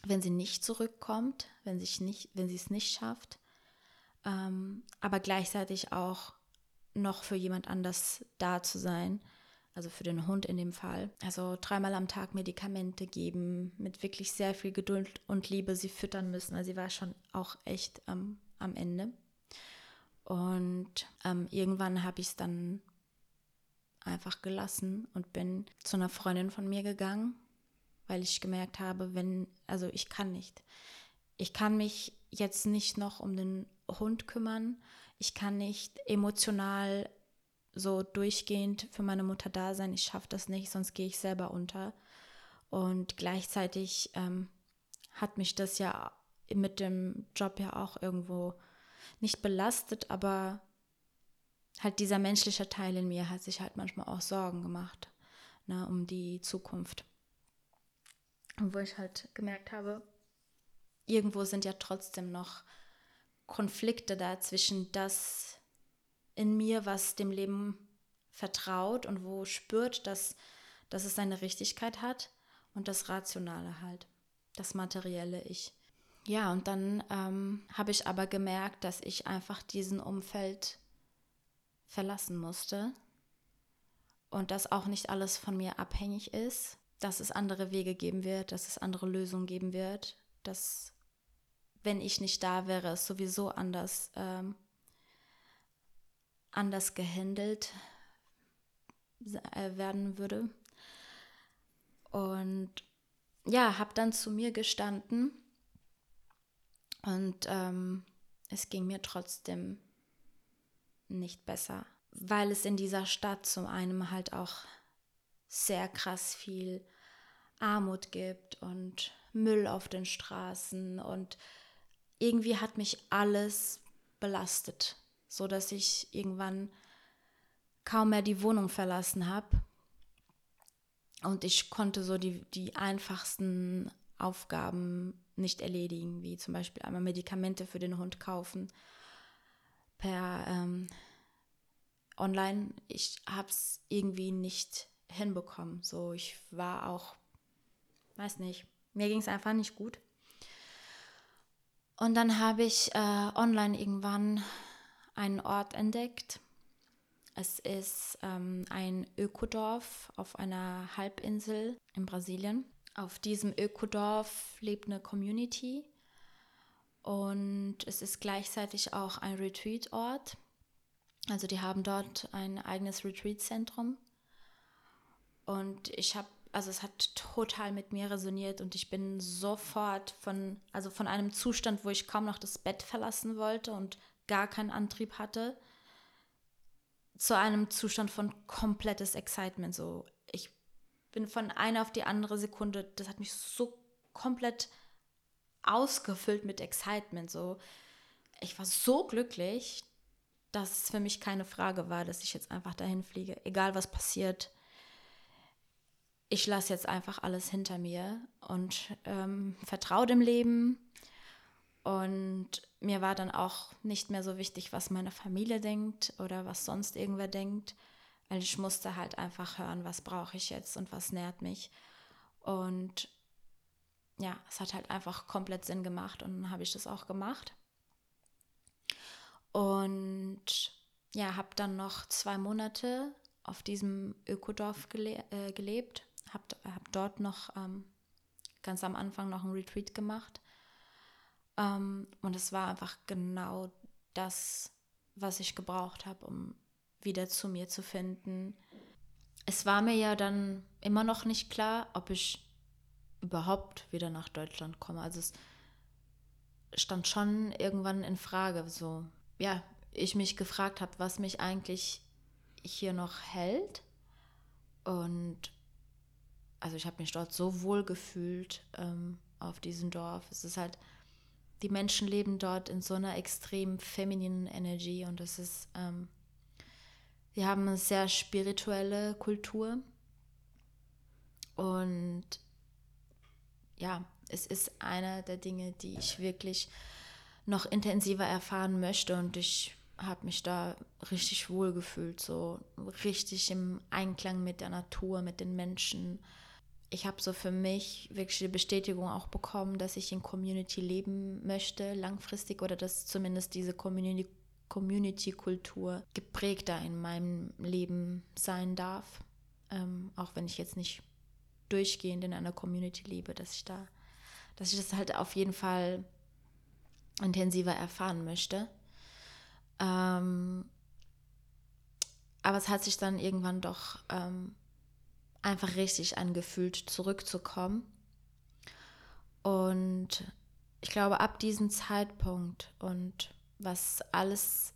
wenn sie nicht zurückkommt, wenn, sie es nicht schafft, ähm, aber gleichzeitig auch noch für jemand anders da zu sein, also für den Hund in dem Fall. Also dreimal am Tag Medikamente geben, mit wirklich sehr viel Geduld und Liebe sie füttern müssen. Also sie war schon auch echt ähm, am Ende. Und ähm, irgendwann habe ich es dann einfach gelassen und bin zu einer Freundin von mir gegangen, weil ich gemerkt habe, wenn, also ich kann nicht. Ich kann mich jetzt nicht noch um den Hund kümmern. Ich kann nicht emotional so durchgehend für meine Mutter da sein. Ich schaffe das nicht, sonst gehe ich selber unter. Und gleichzeitig ähm, hat mich das ja mit dem Job ja auch irgendwo nicht belastet, aber halt dieser menschliche Teil in mir hat sich halt manchmal auch Sorgen gemacht ne, um die Zukunft. Und wo ich halt gemerkt habe, irgendwo sind ja trotzdem noch Konflikte da zwischen das, in mir, was dem Leben vertraut und wo spürt, dass, dass es seine Richtigkeit hat und das Rationale halt, das materielle Ich. Ja, und dann ähm, habe ich aber gemerkt, dass ich einfach diesen Umfeld verlassen musste und dass auch nicht alles von mir abhängig ist, dass es andere Wege geben wird, dass es andere Lösungen geben wird, dass wenn ich nicht da wäre, es sowieso anders ähm, anders gehandelt äh, werden würde. Und ja, habe dann zu mir gestanden und ähm, es ging mir trotzdem nicht besser, weil es in dieser Stadt zum einen halt auch sehr krass viel Armut gibt und Müll auf den Straßen und irgendwie hat mich alles belastet so dass ich irgendwann kaum mehr die Wohnung verlassen habe. Und ich konnte so die, die einfachsten Aufgaben nicht erledigen, wie zum Beispiel einmal Medikamente für den Hund kaufen per ähm, online. Ich habe es irgendwie nicht hinbekommen. So, ich war auch, weiß nicht, mir ging es einfach nicht gut. Und dann habe ich äh, online irgendwann einen Ort entdeckt. Es ist ähm, ein Ökodorf auf einer Halbinsel in Brasilien. Auf diesem Ökodorf lebt eine Community und es ist gleichzeitig auch ein Retreat-Ort. Also die haben dort ein eigenes Retreat-Zentrum. Und ich habe, also es hat total mit mir resoniert und ich bin sofort von, also von einem Zustand, wo ich kaum noch das Bett verlassen wollte und gar keinen Antrieb hatte, zu einem Zustand von komplettes Excitement. So, ich bin von einer auf die andere Sekunde, das hat mich so komplett ausgefüllt mit Excitement. So, ich war so glücklich, dass es für mich keine Frage war, dass ich jetzt einfach dahin fliege, egal was passiert. Ich lasse jetzt einfach alles hinter mir und ähm, vertraue dem Leben und mir war dann auch nicht mehr so wichtig, was meine Familie denkt oder was sonst irgendwer denkt, weil ich musste halt einfach hören, was brauche ich jetzt und was nährt mich. Und ja, es hat halt einfach komplett Sinn gemacht und dann habe ich das auch gemacht. Und ja, habe dann noch zwei Monate auf diesem Ökodorf gele äh, gelebt, habe hab dort noch ähm, ganz am Anfang noch ein Retreat gemacht ähm, und es war einfach genau das, was ich gebraucht habe, um wieder zu mir zu finden. Es war mir ja dann immer noch nicht klar, ob ich überhaupt wieder nach Deutschland komme. Also es stand schon irgendwann in Frage, so ja, ich mich gefragt habe, was mich eigentlich hier noch hält. Und also ich habe mich dort so wohl gefühlt ähm, auf diesem Dorf. Es ist halt die Menschen leben dort in so einer extrem femininen Energie und es ist, ähm, sie haben eine sehr spirituelle Kultur Und ja, es ist einer der Dinge, die ich wirklich noch intensiver erfahren möchte und ich habe mich da richtig wohl gefühlt, so richtig im Einklang mit der Natur, mit den Menschen. Ich habe so für mich wirklich die Bestätigung auch bekommen, dass ich in Community leben möchte, langfristig, oder dass zumindest diese Community, Community-Kultur geprägter in meinem Leben sein darf. Ähm, auch wenn ich jetzt nicht durchgehend in einer Community lebe, dass ich da, dass ich das halt auf jeden Fall intensiver erfahren möchte. Ähm, aber es hat sich dann irgendwann doch ähm, einfach richtig angefühlt, zurückzukommen. Und ich glaube, ab diesem Zeitpunkt und was alles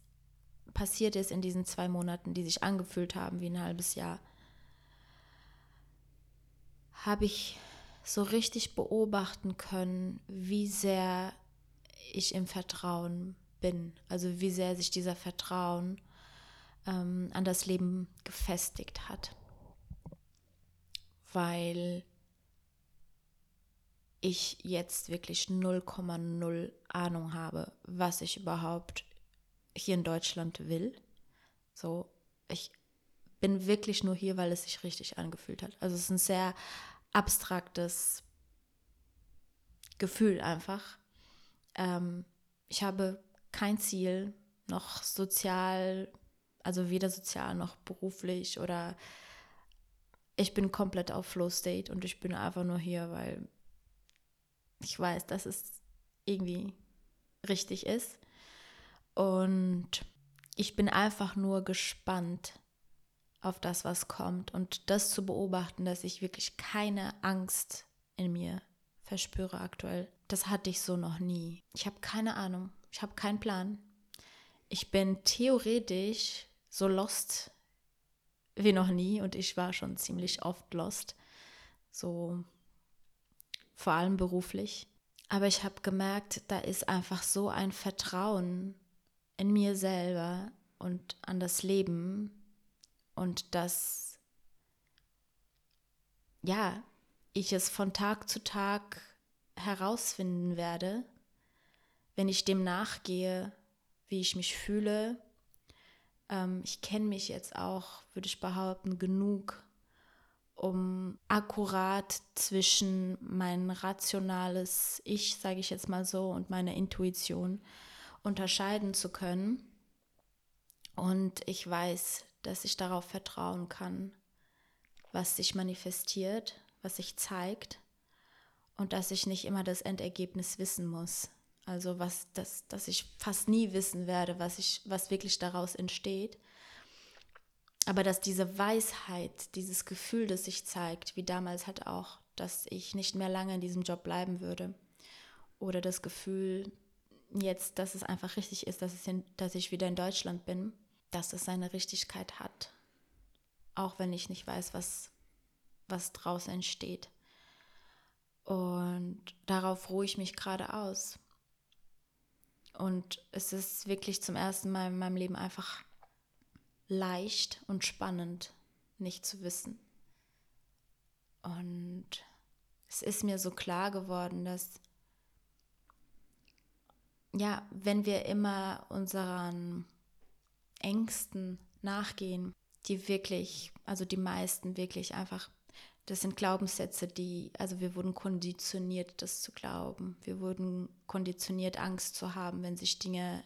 passiert ist in diesen zwei Monaten, die sich angefühlt haben wie ein halbes Jahr, habe ich so richtig beobachten können, wie sehr ich im Vertrauen bin. Also wie sehr sich dieser Vertrauen ähm, an das Leben gefestigt hat. Weil ich jetzt wirklich 0,0 Ahnung habe, was ich überhaupt hier in Deutschland will. So, ich bin wirklich nur hier, weil es sich richtig angefühlt hat. Also es ist ein sehr abstraktes Gefühl einfach. Ähm, ich habe kein Ziel, noch sozial, also weder sozial noch beruflich oder ich bin komplett auf Flow State und ich bin einfach nur hier, weil ich weiß, dass es irgendwie richtig ist. Und ich bin einfach nur gespannt auf das, was kommt und das zu beobachten, dass ich wirklich keine Angst in mir verspüre aktuell. Das hatte ich so noch nie. Ich habe keine Ahnung. Ich habe keinen Plan. Ich bin theoretisch so lost wie noch nie und ich war schon ziemlich oft lost. So vor allem beruflich. Aber ich habe gemerkt, da ist einfach so ein Vertrauen in mir selber und an das Leben und dass ja, ich es von Tag zu Tag herausfinden werde, wenn ich dem nachgehe, wie ich mich fühle. Ähm, ich kenne mich jetzt auch, würde ich behaupten, genug, um akkurat zwischen mein rationales Ich, sage ich jetzt mal so, und meine Intuition unterscheiden zu können. Und ich weiß, dass ich darauf vertrauen kann, was sich manifestiert, was sich zeigt und dass ich nicht immer das Endergebnis wissen muss. Also was das, dass ich fast nie wissen werde, was ich, was wirklich daraus entsteht. Aber dass diese Weisheit, dieses Gefühl, das sich zeigt, wie damals halt auch, dass ich nicht mehr lange in diesem Job bleiben würde. Oder das Gefühl, jetzt, dass es einfach richtig ist, dass, es in, dass ich wieder in Deutschland bin, dass es seine Richtigkeit hat. Auch wenn ich nicht weiß, was, was draus entsteht. Und darauf ruhe ich mich gerade aus. Und es ist wirklich zum ersten Mal in meinem Leben einfach leicht und spannend, nicht zu wissen. Und es ist mir so klar geworden, dass, ja, wenn wir immer unseren Ängsten nachgehen, die wirklich, also die meisten wirklich einfach das sind Glaubenssätze, die, also wir wurden konditioniert, das zu glauben. Wir wurden konditioniert, Angst zu haben, wenn sich Dinge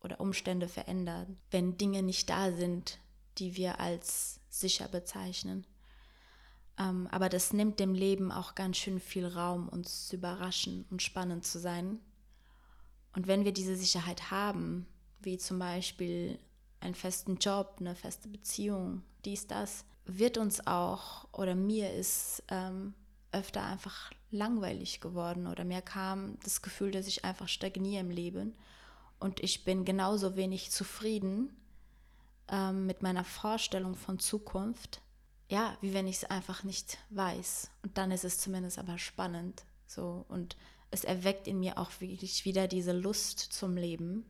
oder Umstände verändern, wenn Dinge nicht da sind, die wir als sicher bezeichnen. Ähm, aber das nimmt dem Leben auch ganz schön viel Raum, uns zu überraschen und spannend zu sein. Und wenn wir diese Sicherheit haben, wie zum Beispiel einen festen Job, eine feste Beziehung, dies, das, wird uns auch oder mir ist ähm, öfter einfach langweilig geworden oder mir kam das Gefühl, dass ich einfach stagniere im Leben und ich bin genauso wenig zufrieden ähm, mit meiner Vorstellung von Zukunft, ja, wie wenn ich es einfach nicht weiß. Und dann ist es zumindest aber spannend so und es erweckt in mir auch wirklich wieder diese Lust zum Leben,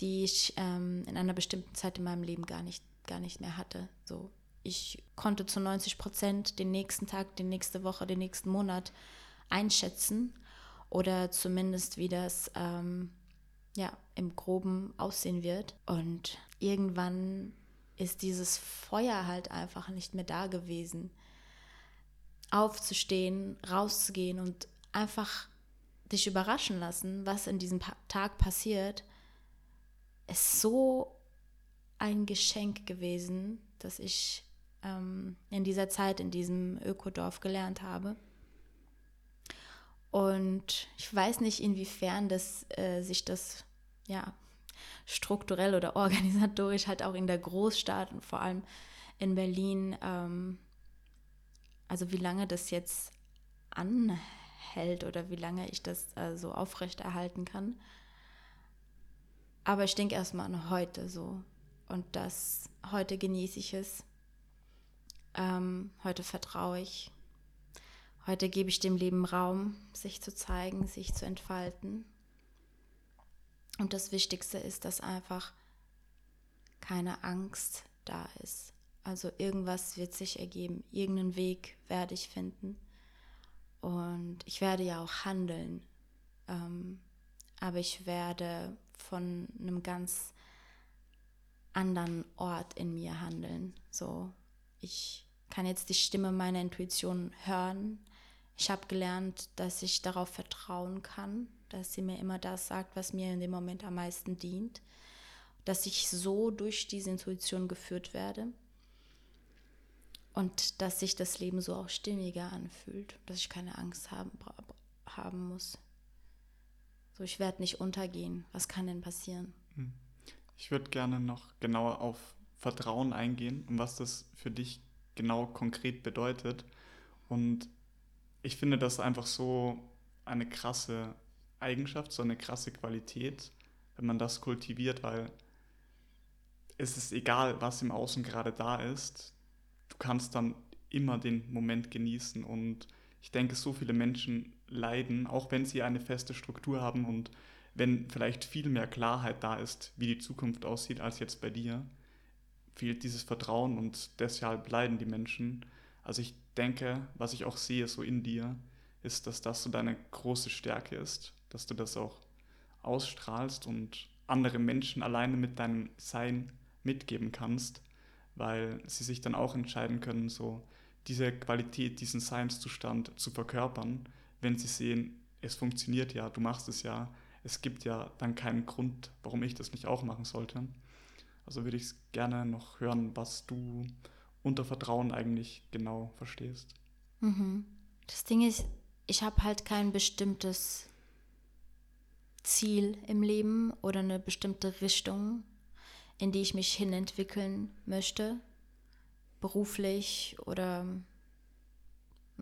die ich ähm, in einer bestimmten Zeit in meinem Leben gar nicht, gar nicht mehr hatte. So ich konnte zu 90 Prozent den nächsten Tag, die nächste Woche, den nächsten Monat einschätzen oder zumindest wie das ähm, ja, im groben aussehen wird. Und irgendwann ist dieses Feuer halt einfach nicht mehr da gewesen. Aufzustehen, rauszugehen und einfach dich überraschen lassen, was in diesem Tag passiert, ist so ein Geschenk gewesen, dass ich ähm, in dieser Zeit in diesem Ökodorf gelernt habe. Und ich weiß nicht, inwiefern das, äh, sich das ja, strukturell oder organisatorisch halt auch in der Großstadt und vor allem in Berlin, ähm, also wie lange das jetzt anhält oder wie lange ich das äh, so aufrechterhalten kann. Aber ich denke erstmal an heute so. Und das, heute genieße ich es. Ähm, heute vertraue ich. Heute gebe ich dem Leben Raum, sich zu zeigen, sich zu entfalten. Und das Wichtigste ist, dass einfach keine Angst da ist. Also irgendwas wird sich ergeben, irgendeinen Weg werde ich finden. Und ich werde ja auch handeln. Ähm, aber ich werde von einem ganz anderen Ort in mir handeln. So, ich kann jetzt die Stimme meiner Intuition hören. Ich habe gelernt, dass ich darauf vertrauen kann, dass sie mir immer das sagt, was mir in dem Moment am meisten dient, dass ich so durch diese Intuition geführt werde und dass sich das Leben so auch stimmiger anfühlt, dass ich keine Angst haben, haben muss. So, ich werde nicht untergehen. Was kann denn passieren? Hm. Ich würde gerne noch genauer auf Vertrauen eingehen und was das für dich genau konkret bedeutet. Und ich finde das einfach so eine krasse Eigenschaft, so eine krasse Qualität, wenn man das kultiviert, weil es ist egal, was im Außen gerade da ist, du kannst dann immer den Moment genießen und ich denke, so viele Menschen leiden, auch wenn sie eine feste Struktur haben und wenn vielleicht viel mehr Klarheit da ist, wie die Zukunft aussieht, als jetzt bei dir, fehlt dieses Vertrauen und deshalb leiden die Menschen. Also ich denke, was ich auch sehe so in dir, ist, dass das so deine große Stärke ist, dass du das auch ausstrahlst und andere Menschen alleine mit deinem Sein mitgeben kannst, weil sie sich dann auch entscheiden können, so diese Qualität, diesen Seinszustand zu verkörpern, wenn sie sehen, es funktioniert ja, du machst es ja, es gibt ja dann keinen Grund, warum ich das nicht auch machen sollte. Also würde ich gerne noch hören, was du unter Vertrauen eigentlich genau verstehst. Mhm. Das Ding ist, ich habe halt kein bestimmtes Ziel im Leben oder eine bestimmte Richtung, in die ich mich hinentwickeln möchte, beruflich oder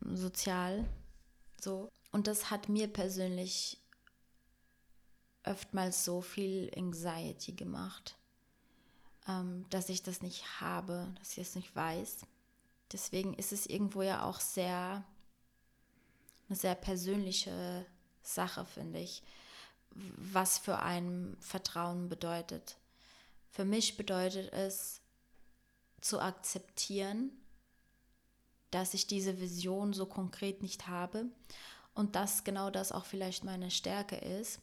sozial. So. Und das hat mir persönlich oftmals so viel Anxiety gemacht, ähm, dass ich das nicht habe, dass ich es nicht weiß. Deswegen ist es irgendwo ja auch sehr eine sehr persönliche Sache, finde ich, was für ein Vertrauen bedeutet. Für mich bedeutet es zu akzeptieren, dass ich diese Vision so konkret nicht habe und dass genau das auch vielleicht meine Stärke ist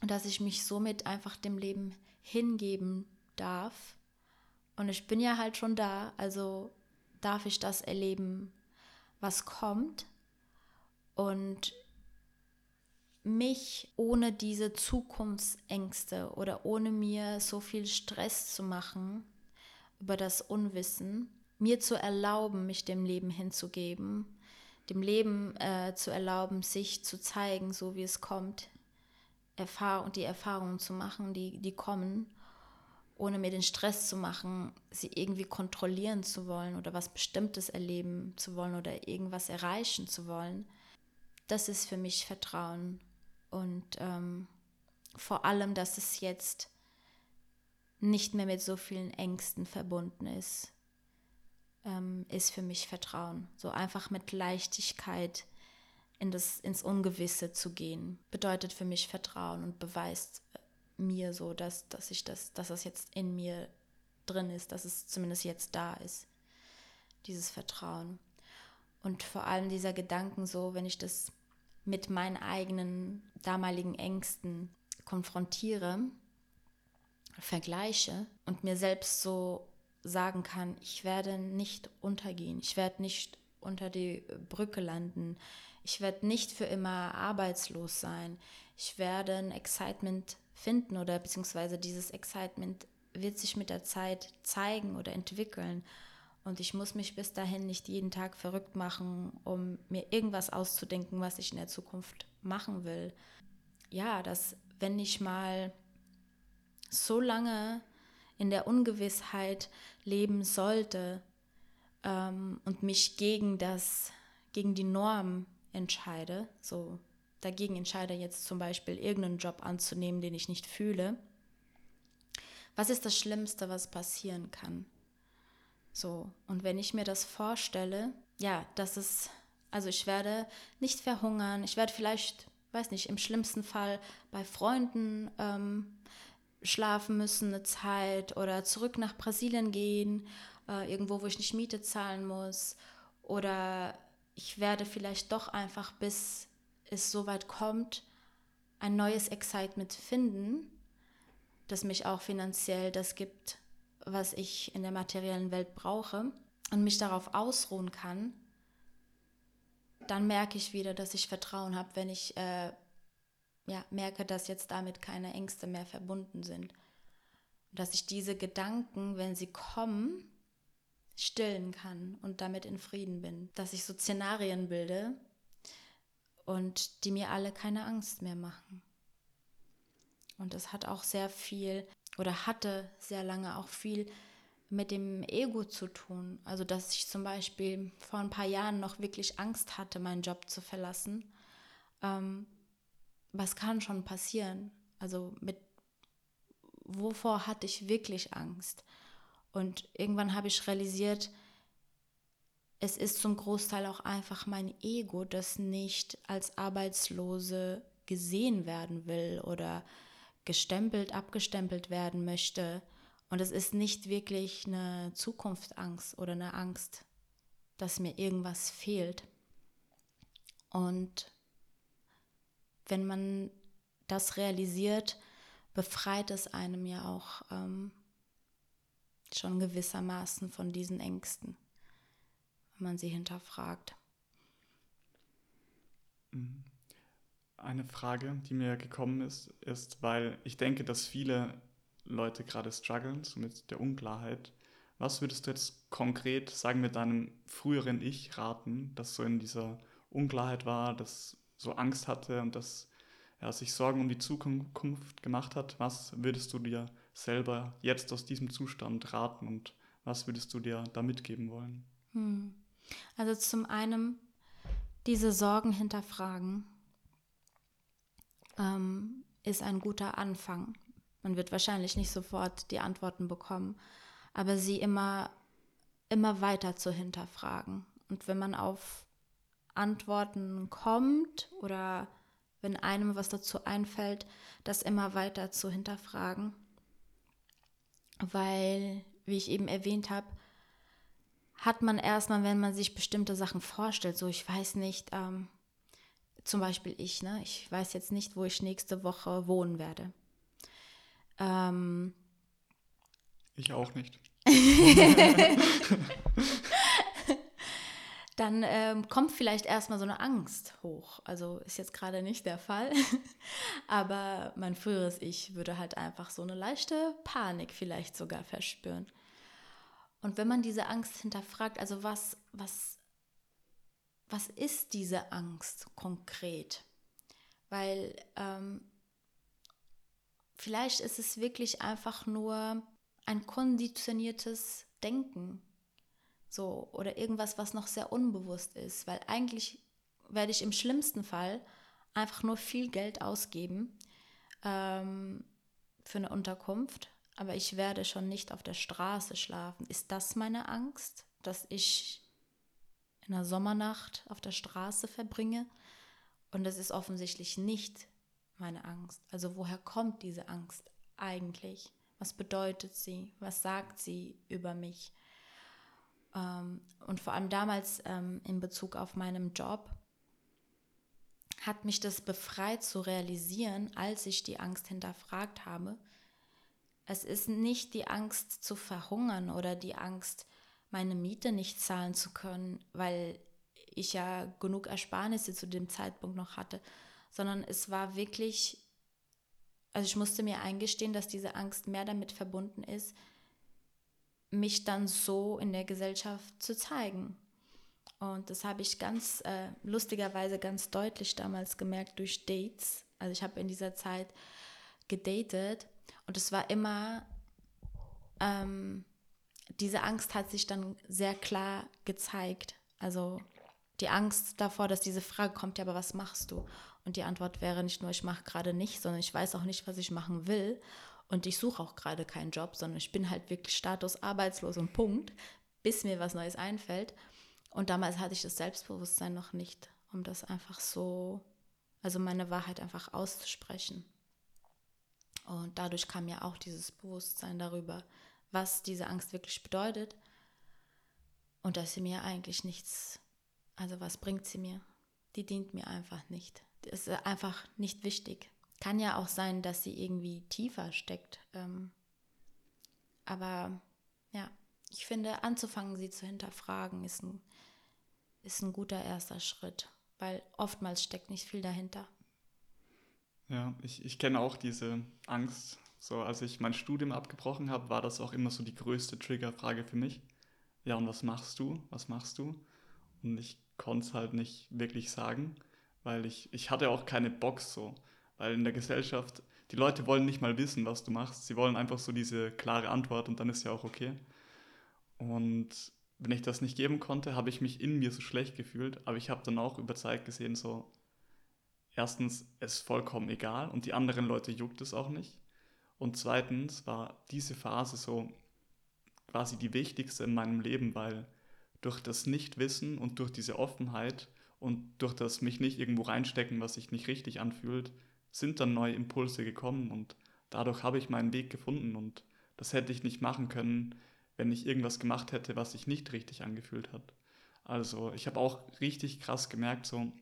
und dass ich mich somit einfach dem Leben hingeben darf. Und ich bin ja halt schon da, also darf ich das erleben, was kommt und mich ohne diese Zukunftsängste oder ohne mir so viel Stress zu machen über das Unwissen, mir zu erlauben, mich dem Leben hinzugeben, dem Leben äh, zu erlauben, sich zu zeigen, so wie es kommt, Erfahrung, die Erfahrungen zu machen, die, die kommen, ohne mir den Stress zu machen, sie irgendwie kontrollieren zu wollen oder was Bestimmtes erleben zu wollen oder irgendwas erreichen zu wollen das ist für mich Vertrauen. Und ähm, vor allem, dass es jetzt nicht mehr mit so vielen Ängsten verbunden ist, ähm, ist für mich Vertrauen. So einfach mit Leichtigkeit in das, ins Ungewisse zu gehen, bedeutet für mich Vertrauen und beweist mir so, dass, dass ich das, dass das jetzt in mir drin ist, dass es zumindest jetzt da ist, dieses Vertrauen. Und vor allem dieser Gedanken so, wenn ich das mit meinen eigenen damaligen Ängsten konfrontiere, vergleiche und mir selbst so sagen kann, ich werde nicht untergehen, ich werde nicht unter die Brücke landen, ich werde nicht für immer arbeitslos sein, ich werde ein Excitement finden oder beziehungsweise dieses Excitement wird sich mit der Zeit zeigen oder entwickeln. Und ich muss mich bis dahin nicht jeden Tag verrückt machen, um mir irgendwas auszudenken, was ich in der Zukunft machen will. Ja, dass wenn ich mal so lange in der Ungewissheit leben sollte ähm, und mich gegen das, gegen die Norm entscheide, so dagegen entscheide jetzt zum Beispiel irgendeinen Job anzunehmen, den ich nicht fühle, was ist das Schlimmste, was passieren kann? So, und wenn ich mir das vorstelle, ja, das ist, also ich werde nicht verhungern, ich werde vielleicht, weiß nicht, im schlimmsten Fall bei Freunden ähm, schlafen müssen eine Zeit oder zurück nach Brasilien gehen, äh, irgendwo, wo ich nicht Miete zahlen muss. Oder ich werde vielleicht doch einfach, bis es so weit kommt, ein neues Excitement finden, das mich auch finanziell das gibt, was ich in der materiellen Welt brauche und mich darauf ausruhen kann, dann merke ich wieder, dass ich Vertrauen habe, wenn ich äh, ja, merke, dass jetzt damit keine Ängste mehr verbunden sind. Und dass ich diese Gedanken, wenn sie kommen, stillen kann und damit in Frieden bin. Dass ich so Szenarien bilde und die mir alle keine Angst mehr machen. Und das hat auch sehr viel oder hatte sehr lange auch viel mit dem Ego zu tun. Also dass ich zum Beispiel vor ein paar Jahren noch wirklich Angst hatte, meinen Job zu verlassen. Ähm, was kann schon passieren? Also mit wovor hatte ich wirklich Angst? Und irgendwann habe ich realisiert, es ist zum Großteil auch einfach mein Ego, das nicht als Arbeitslose gesehen werden will oder gestempelt, abgestempelt werden möchte. Und es ist nicht wirklich eine Zukunftsangst oder eine Angst, dass mir irgendwas fehlt. Und wenn man das realisiert, befreit es einem ja auch ähm, schon gewissermaßen von diesen Ängsten, wenn man sie hinterfragt. Mhm. Eine Frage, die mir gekommen ist, ist, weil ich denke, dass viele Leute gerade strugglen so mit der Unklarheit. Was würdest du jetzt konkret sagen mit deinem früheren Ich raten, das so in dieser Unklarheit war, das so Angst hatte und das ja, sich Sorgen um die Zukunft gemacht hat? Was würdest du dir selber jetzt aus diesem Zustand raten und was würdest du dir da mitgeben wollen? Hm. Also zum einen diese Sorgen hinterfragen ähm, ist ein guter Anfang. Man wird wahrscheinlich nicht sofort die Antworten bekommen, aber sie immer, immer weiter zu hinterfragen. Und wenn man auf Antworten kommt oder wenn einem was dazu einfällt, das immer weiter zu hinterfragen. Weil, wie ich eben erwähnt habe, hat man erstmal, wenn man sich bestimmte Sachen vorstellt, so ich weiß nicht, ähm, zum Beispiel ich, ne? Ich weiß jetzt nicht, wo ich nächste Woche wohnen werde. Ähm, ich auch nicht. dann ähm, kommt vielleicht erstmal so eine Angst hoch. Also ist jetzt gerade nicht der Fall. Aber mein früheres Ich würde halt einfach so eine leichte Panik vielleicht sogar verspüren. Und wenn man diese Angst hinterfragt, also was, was was ist diese Angst konkret? Weil ähm, vielleicht ist es wirklich einfach nur ein konditioniertes Denken. So, oder irgendwas, was noch sehr unbewusst ist. Weil eigentlich werde ich im schlimmsten Fall einfach nur viel Geld ausgeben ähm, für eine Unterkunft, aber ich werde schon nicht auf der Straße schlafen. Ist das meine Angst, dass ich in einer Sommernacht auf der Straße verbringe. Und das ist offensichtlich nicht meine Angst. Also woher kommt diese Angst eigentlich? Was bedeutet sie? Was sagt sie über mich? Ähm, und vor allem damals ähm, in Bezug auf meinen Job hat mich das befreit zu realisieren, als ich die Angst hinterfragt habe. Es ist nicht die Angst zu verhungern oder die Angst, meine Miete nicht zahlen zu können, weil ich ja genug Ersparnisse zu dem Zeitpunkt noch hatte, sondern es war wirklich, also ich musste mir eingestehen, dass diese Angst mehr damit verbunden ist, mich dann so in der Gesellschaft zu zeigen. Und das habe ich ganz äh, lustigerweise ganz deutlich damals gemerkt durch Dates. Also ich habe in dieser Zeit gedatet und es war immer, ähm, diese Angst hat sich dann sehr klar gezeigt. Also die Angst davor, dass diese Frage kommt, ja, aber was machst du? Und die Antwort wäre nicht nur, ich mache gerade nichts, sondern ich weiß auch nicht, was ich machen will. Und ich suche auch gerade keinen Job, sondern ich bin halt wirklich status arbeitslos und Punkt, bis mir was Neues einfällt. Und damals hatte ich das Selbstbewusstsein noch nicht, um das einfach so, also meine Wahrheit einfach auszusprechen. Und dadurch kam ja auch dieses Bewusstsein darüber, was diese Angst wirklich bedeutet und dass sie mir eigentlich nichts, also was bringt sie mir? Die dient mir einfach nicht. Das ist einfach nicht wichtig. Kann ja auch sein, dass sie irgendwie tiefer steckt. Ähm, aber ja, ich finde, anzufangen, sie zu hinterfragen, ist ein, ist ein guter erster Schritt, weil oftmals steckt nicht viel dahinter. Ja, ich, ich kenne auch diese Angst. So, als ich mein Studium abgebrochen habe, war das auch immer so die größte Triggerfrage für mich. Ja, und was machst du? Was machst du? Und ich konnte es halt nicht wirklich sagen, weil ich, ich hatte auch keine Box so. Weil in der Gesellschaft, die Leute wollen nicht mal wissen, was du machst. Sie wollen einfach so diese klare Antwort und dann ist ja auch okay. Und wenn ich das nicht geben konnte, habe ich mich in mir so schlecht gefühlt. Aber ich habe dann auch über Zeit gesehen, so, erstens, es vollkommen egal und die anderen Leute juckt es auch nicht. Und zweitens war diese Phase so quasi die wichtigste in meinem Leben, weil durch das Nichtwissen und durch diese Offenheit und durch das mich nicht irgendwo reinstecken, was sich nicht richtig anfühlt, sind dann neue Impulse gekommen und dadurch habe ich meinen Weg gefunden und das hätte ich nicht machen können, wenn ich irgendwas gemacht hätte, was sich nicht richtig angefühlt hat. Also ich habe auch richtig krass gemerkt, so,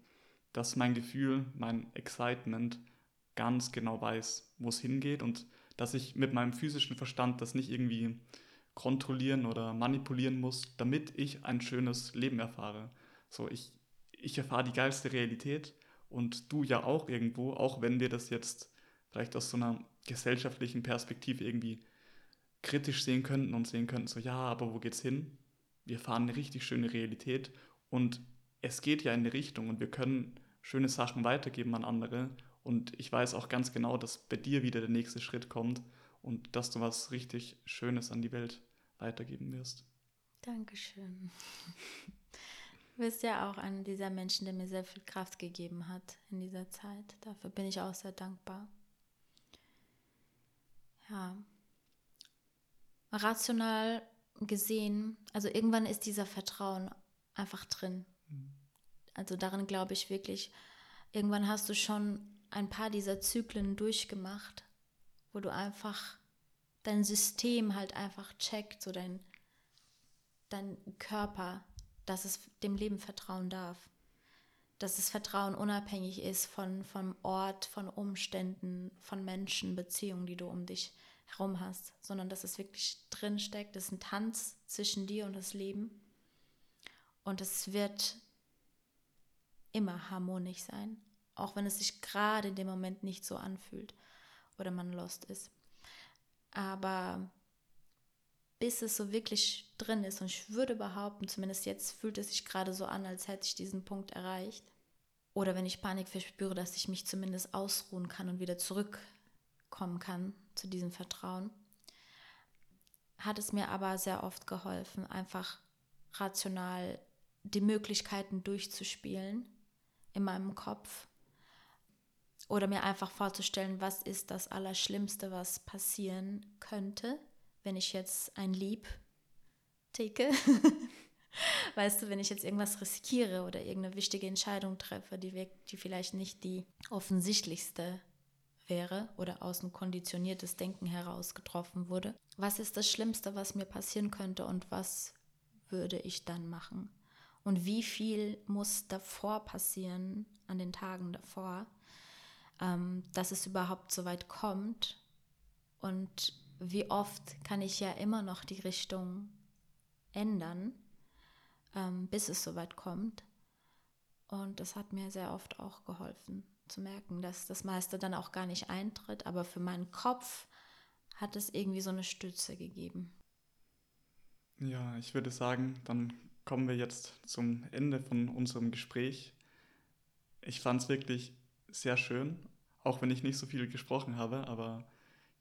dass mein Gefühl, mein Excitement ganz genau weiß, wo es hingeht und dass ich mit meinem physischen Verstand das nicht irgendwie kontrollieren oder manipulieren muss, damit ich ein schönes Leben erfahre. So, ich, ich erfahre die geilste Realität und du ja auch irgendwo, auch wenn wir das jetzt vielleicht aus so einer gesellschaftlichen Perspektive irgendwie kritisch sehen könnten und sehen könnten, so ja, aber wo geht's hin? Wir fahren eine richtig schöne Realität und es geht ja in eine Richtung und wir können schöne Sachen weitergeben an andere und ich weiß auch ganz genau, dass bei dir wieder der nächste Schritt kommt und dass du was richtig Schönes an die Welt weitergeben wirst. Dankeschön. Du bist ja auch einer dieser Menschen, der mir sehr viel Kraft gegeben hat in dieser Zeit. Dafür bin ich auch sehr dankbar. Ja. Rational gesehen, also irgendwann ist dieser Vertrauen einfach drin. Mhm. Also darin glaube ich wirklich, irgendwann hast du schon ein paar dieser Zyklen durchgemacht, wo du einfach dein System halt einfach checkt, so dein, dein Körper dass es dem Leben vertrauen darf. Dass das Vertrauen unabhängig ist von, vom Ort, von Umständen, von Menschen, Beziehungen, die du um dich herum hast, sondern dass es wirklich drin steckt. Das ist ein Tanz zwischen dir und das Leben. Und es wird immer harmonisch sein, auch wenn es sich gerade in dem Moment nicht so anfühlt oder man lost ist. Aber bis es so wirklich drin ist. Und ich würde behaupten, zumindest jetzt fühlt es sich gerade so an, als hätte ich diesen Punkt erreicht. Oder wenn ich Panik verspüre, dass ich mich zumindest ausruhen kann und wieder zurückkommen kann zu diesem Vertrauen. Hat es mir aber sehr oft geholfen, einfach rational die Möglichkeiten durchzuspielen in meinem Kopf oder mir einfach vorzustellen, was ist das Allerschlimmste, was passieren könnte wenn ich jetzt ein Lieb take, weißt du, wenn ich jetzt irgendwas riskiere oder irgendeine wichtige Entscheidung treffe, die, die vielleicht nicht die offensichtlichste wäre oder aus ein konditioniertes Denken heraus getroffen wurde. Was ist das Schlimmste, was mir passieren könnte und was würde ich dann machen? Und wie viel muss davor passieren, an den Tagen davor, ähm, dass es überhaupt so weit kommt? Und wie oft kann ich ja immer noch die Richtung ändern, ähm, bis es so weit kommt? Und das hat mir sehr oft auch geholfen zu merken, dass das meiste dann auch gar nicht eintritt, aber für meinen Kopf hat es irgendwie so eine Stütze gegeben. Ja, ich würde sagen, dann kommen wir jetzt zum Ende von unserem Gespräch. Ich fand es wirklich sehr schön, auch wenn ich nicht so viel gesprochen habe, aber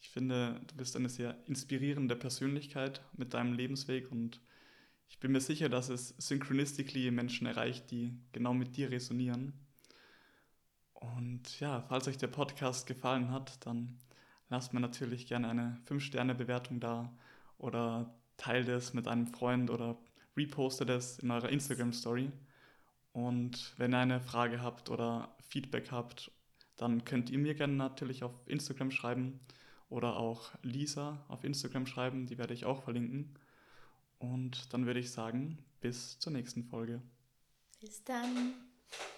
ich finde, du bist eine sehr inspirierende Persönlichkeit mit deinem Lebensweg und ich bin mir sicher, dass es synchronistically Menschen erreicht, die genau mit dir resonieren. Und ja, falls euch der Podcast gefallen hat, dann lasst mir natürlich gerne eine 5-Sterne-Bewertung da oder teilt es mit einem Freund oder repostet es in eurer Instagram-Story. Und wenn ihr eine Frage habt oder Feedback habt, dann könnt ihr mir gerne natürlich auf Instagram schreiben oder auch Lisa auf Instagram schreiben, die werde ich auch verlinken. Und dann würde ich sagen, bis zur nächsten Folge. Bis dann.